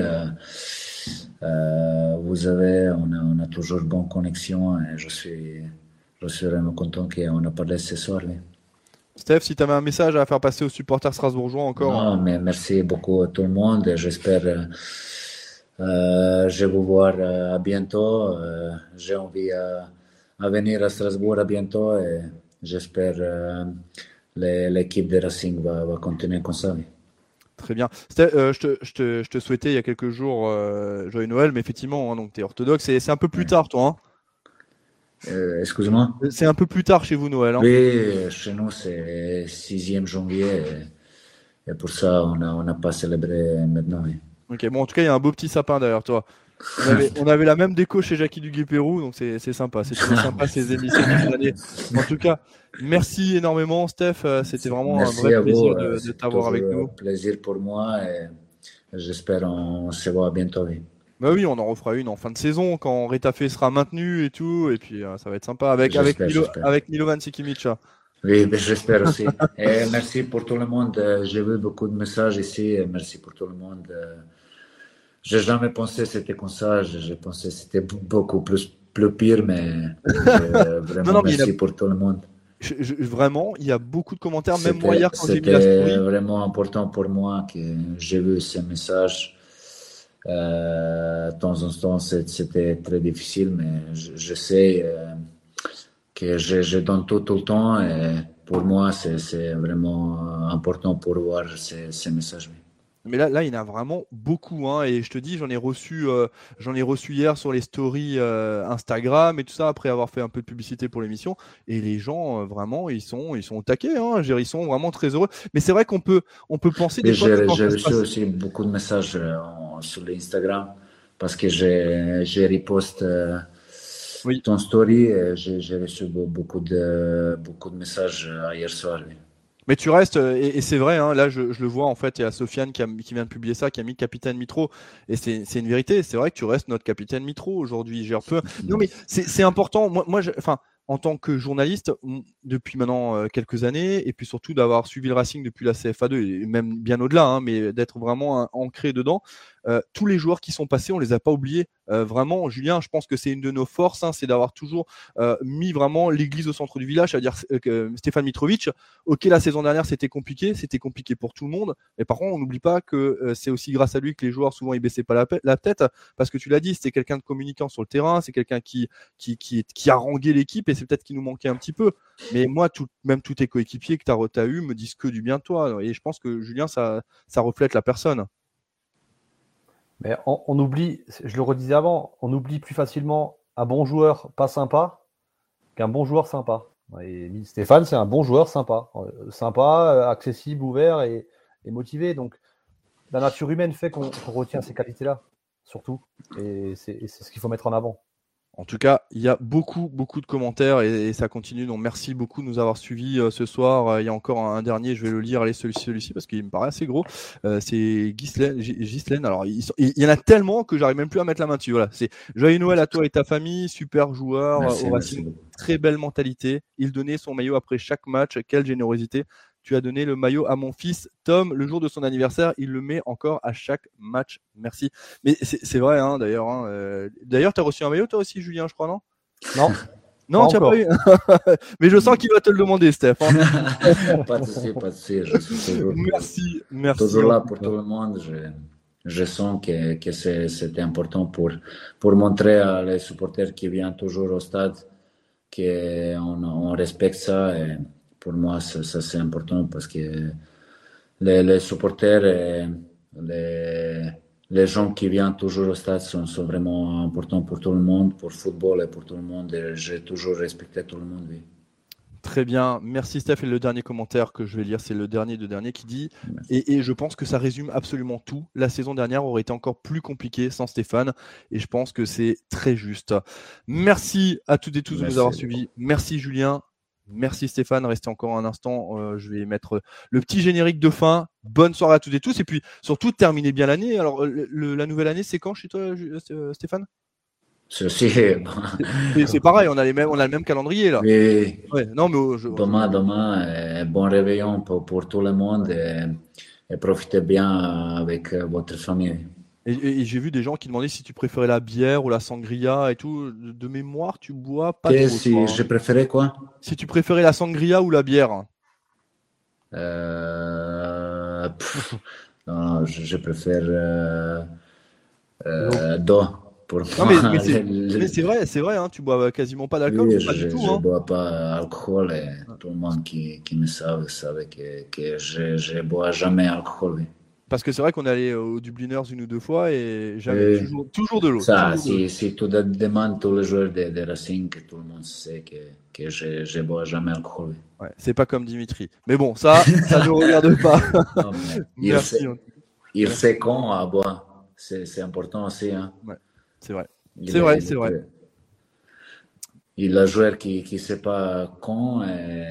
Euh, vous avez, on a, on a, toujours bonne connexion et je suis, je suis vraiment content qu'on a parlé ce soir. Steph, si tu avais un message à faire passer aux supporters strasbourgeois encore. Non, mais merci beaucoup à tout le monde. J'espère euh, euh je vous voir euh, à bientôt. Euh, j'ai envie à, venir à Strasbourg à bientôt et j'espère l'équipe de Racing va, va, continuer comme ça. Très bien. je, te, je, te, je, te, souhaitais il y a quelques jours Joyeux Noël, mais effectivement, hein, tu es orthodoxe. C'est un peu plus tard, toi. Hein euh, excuse-moi C'est un peu plus tard chez vous, Noël. Hein oui, chez nous, c'est 6e janvier. Et, pour ça, on n'a on a pas célébré maintenant. Ok, bon, en tout cas, il y a un beau petit sapin derrière toi. On avait, la même déco chez Jackie Duguay-Pérou, donc c'est sympa. C'est sympa ces émissions En tout cas, merci énormément, Steph. Euh, c'était vraiment un vrai plaisir de, de t'avoir avec nous. plaisir pour moi et j'espère on se voit bientôt. Bah oui, on en refera une en fin de saison quand Retafé sera maintenu et tout, et puis euh, ça va être sympa avec avec, Milo, avec Milovan Sikimic. Oui, ben, j'espère aussi. et merci pour tout le monde. J'ai vu beaucoup de messages ici. merci pour tout le monde. J'ai jamais pensé que c'était comme ça. J'ai pensé que c'était beaucoup plus, plus pire, mais euh, vraiment merci pour tout le monde. vraiment, il y a beaucoup de commentaires, même moi hier quand j'ai mis la. C'était vraiment important pour moi que j'ai vu ces messages euh, de temps en temps, c'était très difficile, mais je, sais euh, que je, donne tout, tout, le temps et pour moi, c'est vraiment important pour voir ces messages. Mais là, là, il y en a vraiment beaucoup, hein, et je te dis, j'en ai reçu, euh, j'en ai reçu hier sur les stories Instagram et tout ça après avoir fait un peu de publicité pour l'émission. Et les gens, vraiment, ils sont, ils sont au taquet, hein, ils sont vraiment très heureux. Mais c'est vrai qu'on peut, on peut penser. J'ai reçu aussi beaucoup de messages sur l'Instagram parce que j'ai repost euh, ton story j'ai reçu beaucoup de, beaucoup de messages hier soir. Mais tu restes, et, c'est vrai, hein, là je, le vois en fait, et à Sofiane qui, qui, vient de publier ça, qui a mis capitaine Mitro, et c'est une vérité, c'est vrai que tu restes notre capitaine Mitro aujourd'hui. J'ai un peu. Non mais c'est important. Moi, moi, enfin, en tant que journaliste depuis maintenant euh, quelques années, et puis surtout d'avoir suivi le Racing depuis la CFA2, et même bien au-delà, hein, mais d'être vraiment ancré dedans. Euh, tous les joueurs qui sont passés, on les a pas oubliés. Euh, vraiment, Julien, je pense que c'est une de nos forces, hein, c'est d'avoir toujours mis vraiment l'église au centre du village, c'est-à-dire que Stéphane Mitrovic. Ok, la saison dernière c'était compliqué, c'était compliqué pour tout le monde, mais par contre on n'oublie pas que c'est aussi grâce à lui que les joueurs souvent ils baissaient pas la, tête, parce que tu l'as dit, c'était quelqu'un de communicant sur le terrain, c'est quelqu'un qui qui, qui qui a rangué l'équipe et c'est peut-être qu'il nous manquait un petit peu. Mais moi, même tous tes coéquipiers que tu as, eu me disent que du bien de toi. Et je pense que Julien, ça reflète la personne. Mais on, oublie, je le redisais avant, on oublie plus facilement un bon joueur pas sympa qu'un bon joueur sympa. Et Stéphane, c'est un bon joueur sympa. Euh, sympa, euh, accessible, ouvert et, motivé. Donc, la nature humaine fait qu'on retient ces qualités-là, surtout. Et c'est ce qu'il faut mettre en avant. En tout cas, il y a beaucoup, beaucoup de commentaires et, ça continue. Donc, merci beaucoup de nous avoir suivis euh, ce soir. Euh, il y a encore un, dernier, je vais le lire. Allez, celui-ci, celui parce qu'il me paraît assez gros. Euh, c'est Ghislaine. Alors, il, y en a tellement que j'arrive même plus à mettre la main dessus. Voilà. C'est Joyeux Noël à toi et ta famille. Super joueur. Très belle mentalité. Il donnait son maillot après chaque match. Quelle générosité tu as donné le maillot à mon fils Tom le jour de son anniversaire. Il le met encore à chaque match. Merci. Mais c'est vrai, hein, d'ailleurs. Hein, euh, d'ailleurs, tu as reçu un maillot toi aussi, Julien, je crois, non? Non. Non, tu n'as pas eu. Mais je sens qu'il va te le demander, Steph. Hein. pas de souci, pas de souci. merci, merci. Toujours là pour tout le monde. Je, sens que, que c'était important pour, pour montrer à les supporters qui viennent toujours au stade qu'on on respecte ça. Et, pour moi, ça, c'est important parce que les, supporters et les, les, gens qui viennent toujours au stade sont, sont, vraiment importants pour tout le monde, pour le football et pour tout le monde. J'ai toujours respecté tout le monde. Très bien, merci Steph. Et le dernier commentaire que je vais lire, c'est le dernier de dernier qui dit, et, et, je pense que ça résume absolument tout. La saison dernière aurait été encore plus compliquée sans Stéphane, et je pense que c'est très juste. Merci à toutes et tous de nous avoir suivis. Merci Julien. Merci Stéphane, restez encore un instant. Euh, je vais mettre le petit générique de fin. Bonne soirée à toutes et tous. Et puis surtout, terminez bien l'année. Alors, la nouvelle année, c'est quand chez toi, euh, Stéphane? C'est pareil, on a, les mêmes, on a le même calendrier là. Oui. non, mais oh, Demain, demain, euh, bon réveillon pour, tout le monde et profitez bien avec votre famille. Et, j'ai vu des gens qui demandaient si tu préférais la bière ou la sangria et tout. De mémoire, tu bois pas trop. Si je préférais quoi Si tu préférais la sangria ou la bière euh... non, je, préfère euh... euh, d'eau. Pour non, mais, c'est vrai, c'est vrai, hein, tu bois quasiment pas d'alcool. Oui, je, ne hein. bois pas d'alcool et tout le monde qui, qui me savent savait que, que je ne bois jamais d'alcool. Parce que c'est vrai qu'on est allé au Dubliners une ou deux fois et j'avais toujours, de l'eau. Ça, si, si, tu demandes tous les joueurs de, de, Racing, tout le monde sait que, que je ne bois jamais alcool. Ouais, c'est pas comme Dimitri. Mais bon, ça, ça ne regarde pas. il, Merci, sait, il sait quand à boire. C'est important aussi. Hein. Ouais, c'est vrai. C'est vrai, c'est vrai. Il a un joueur qui ne sait pas quand, et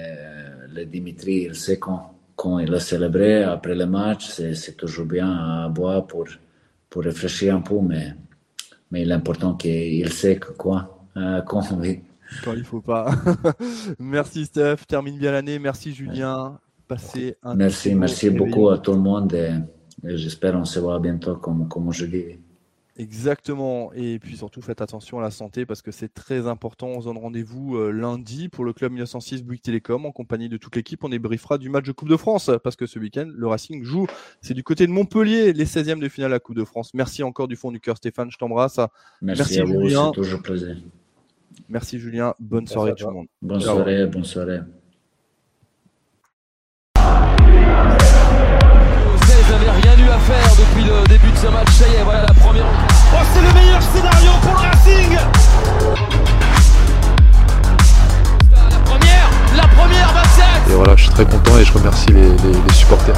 le Dimitri, il sait quand quand il a célébré après le match, c'est toujours bien à boire pour, pour réfléchir un peu, mais, mais l'important qu'il sait que quoi, euh, quand oui. Quand il faut pas. merci Steph, termine bien l'année. Merci Julien. Passez un merci, merci beaucoup à tout le monde et, j'espère on se voit bientôt comme, comme je dis. Exactement. Et puis surtout, faites attention à la santé parce que c'est très important. On se donne rendez-vous euh, lundi pour le club 1906 Bouygues Télécom en compagnie de toute l'équipe. On débriefera du match de Coupe de France parce que ce week-end, le Racing joue. C'est du côté de Montpellier, les 16e de finale à la Coupe de France. Merci encore du fond du cœur, Stéphane. Je t'embrasse. Merci, à vous, Julien. C'est toujours plaisir. Merci, Julien. Bonne soirée, tout le monde. Bonne soirée, bonne soirée. Rien eu à faire depuis le début de ce match. Ça y est, voilà la première. Oh, c'est le meilleur scénario pour le Racing La première, la première, 27 Et voilà, je suis très content et je remercie les, les, les supporters.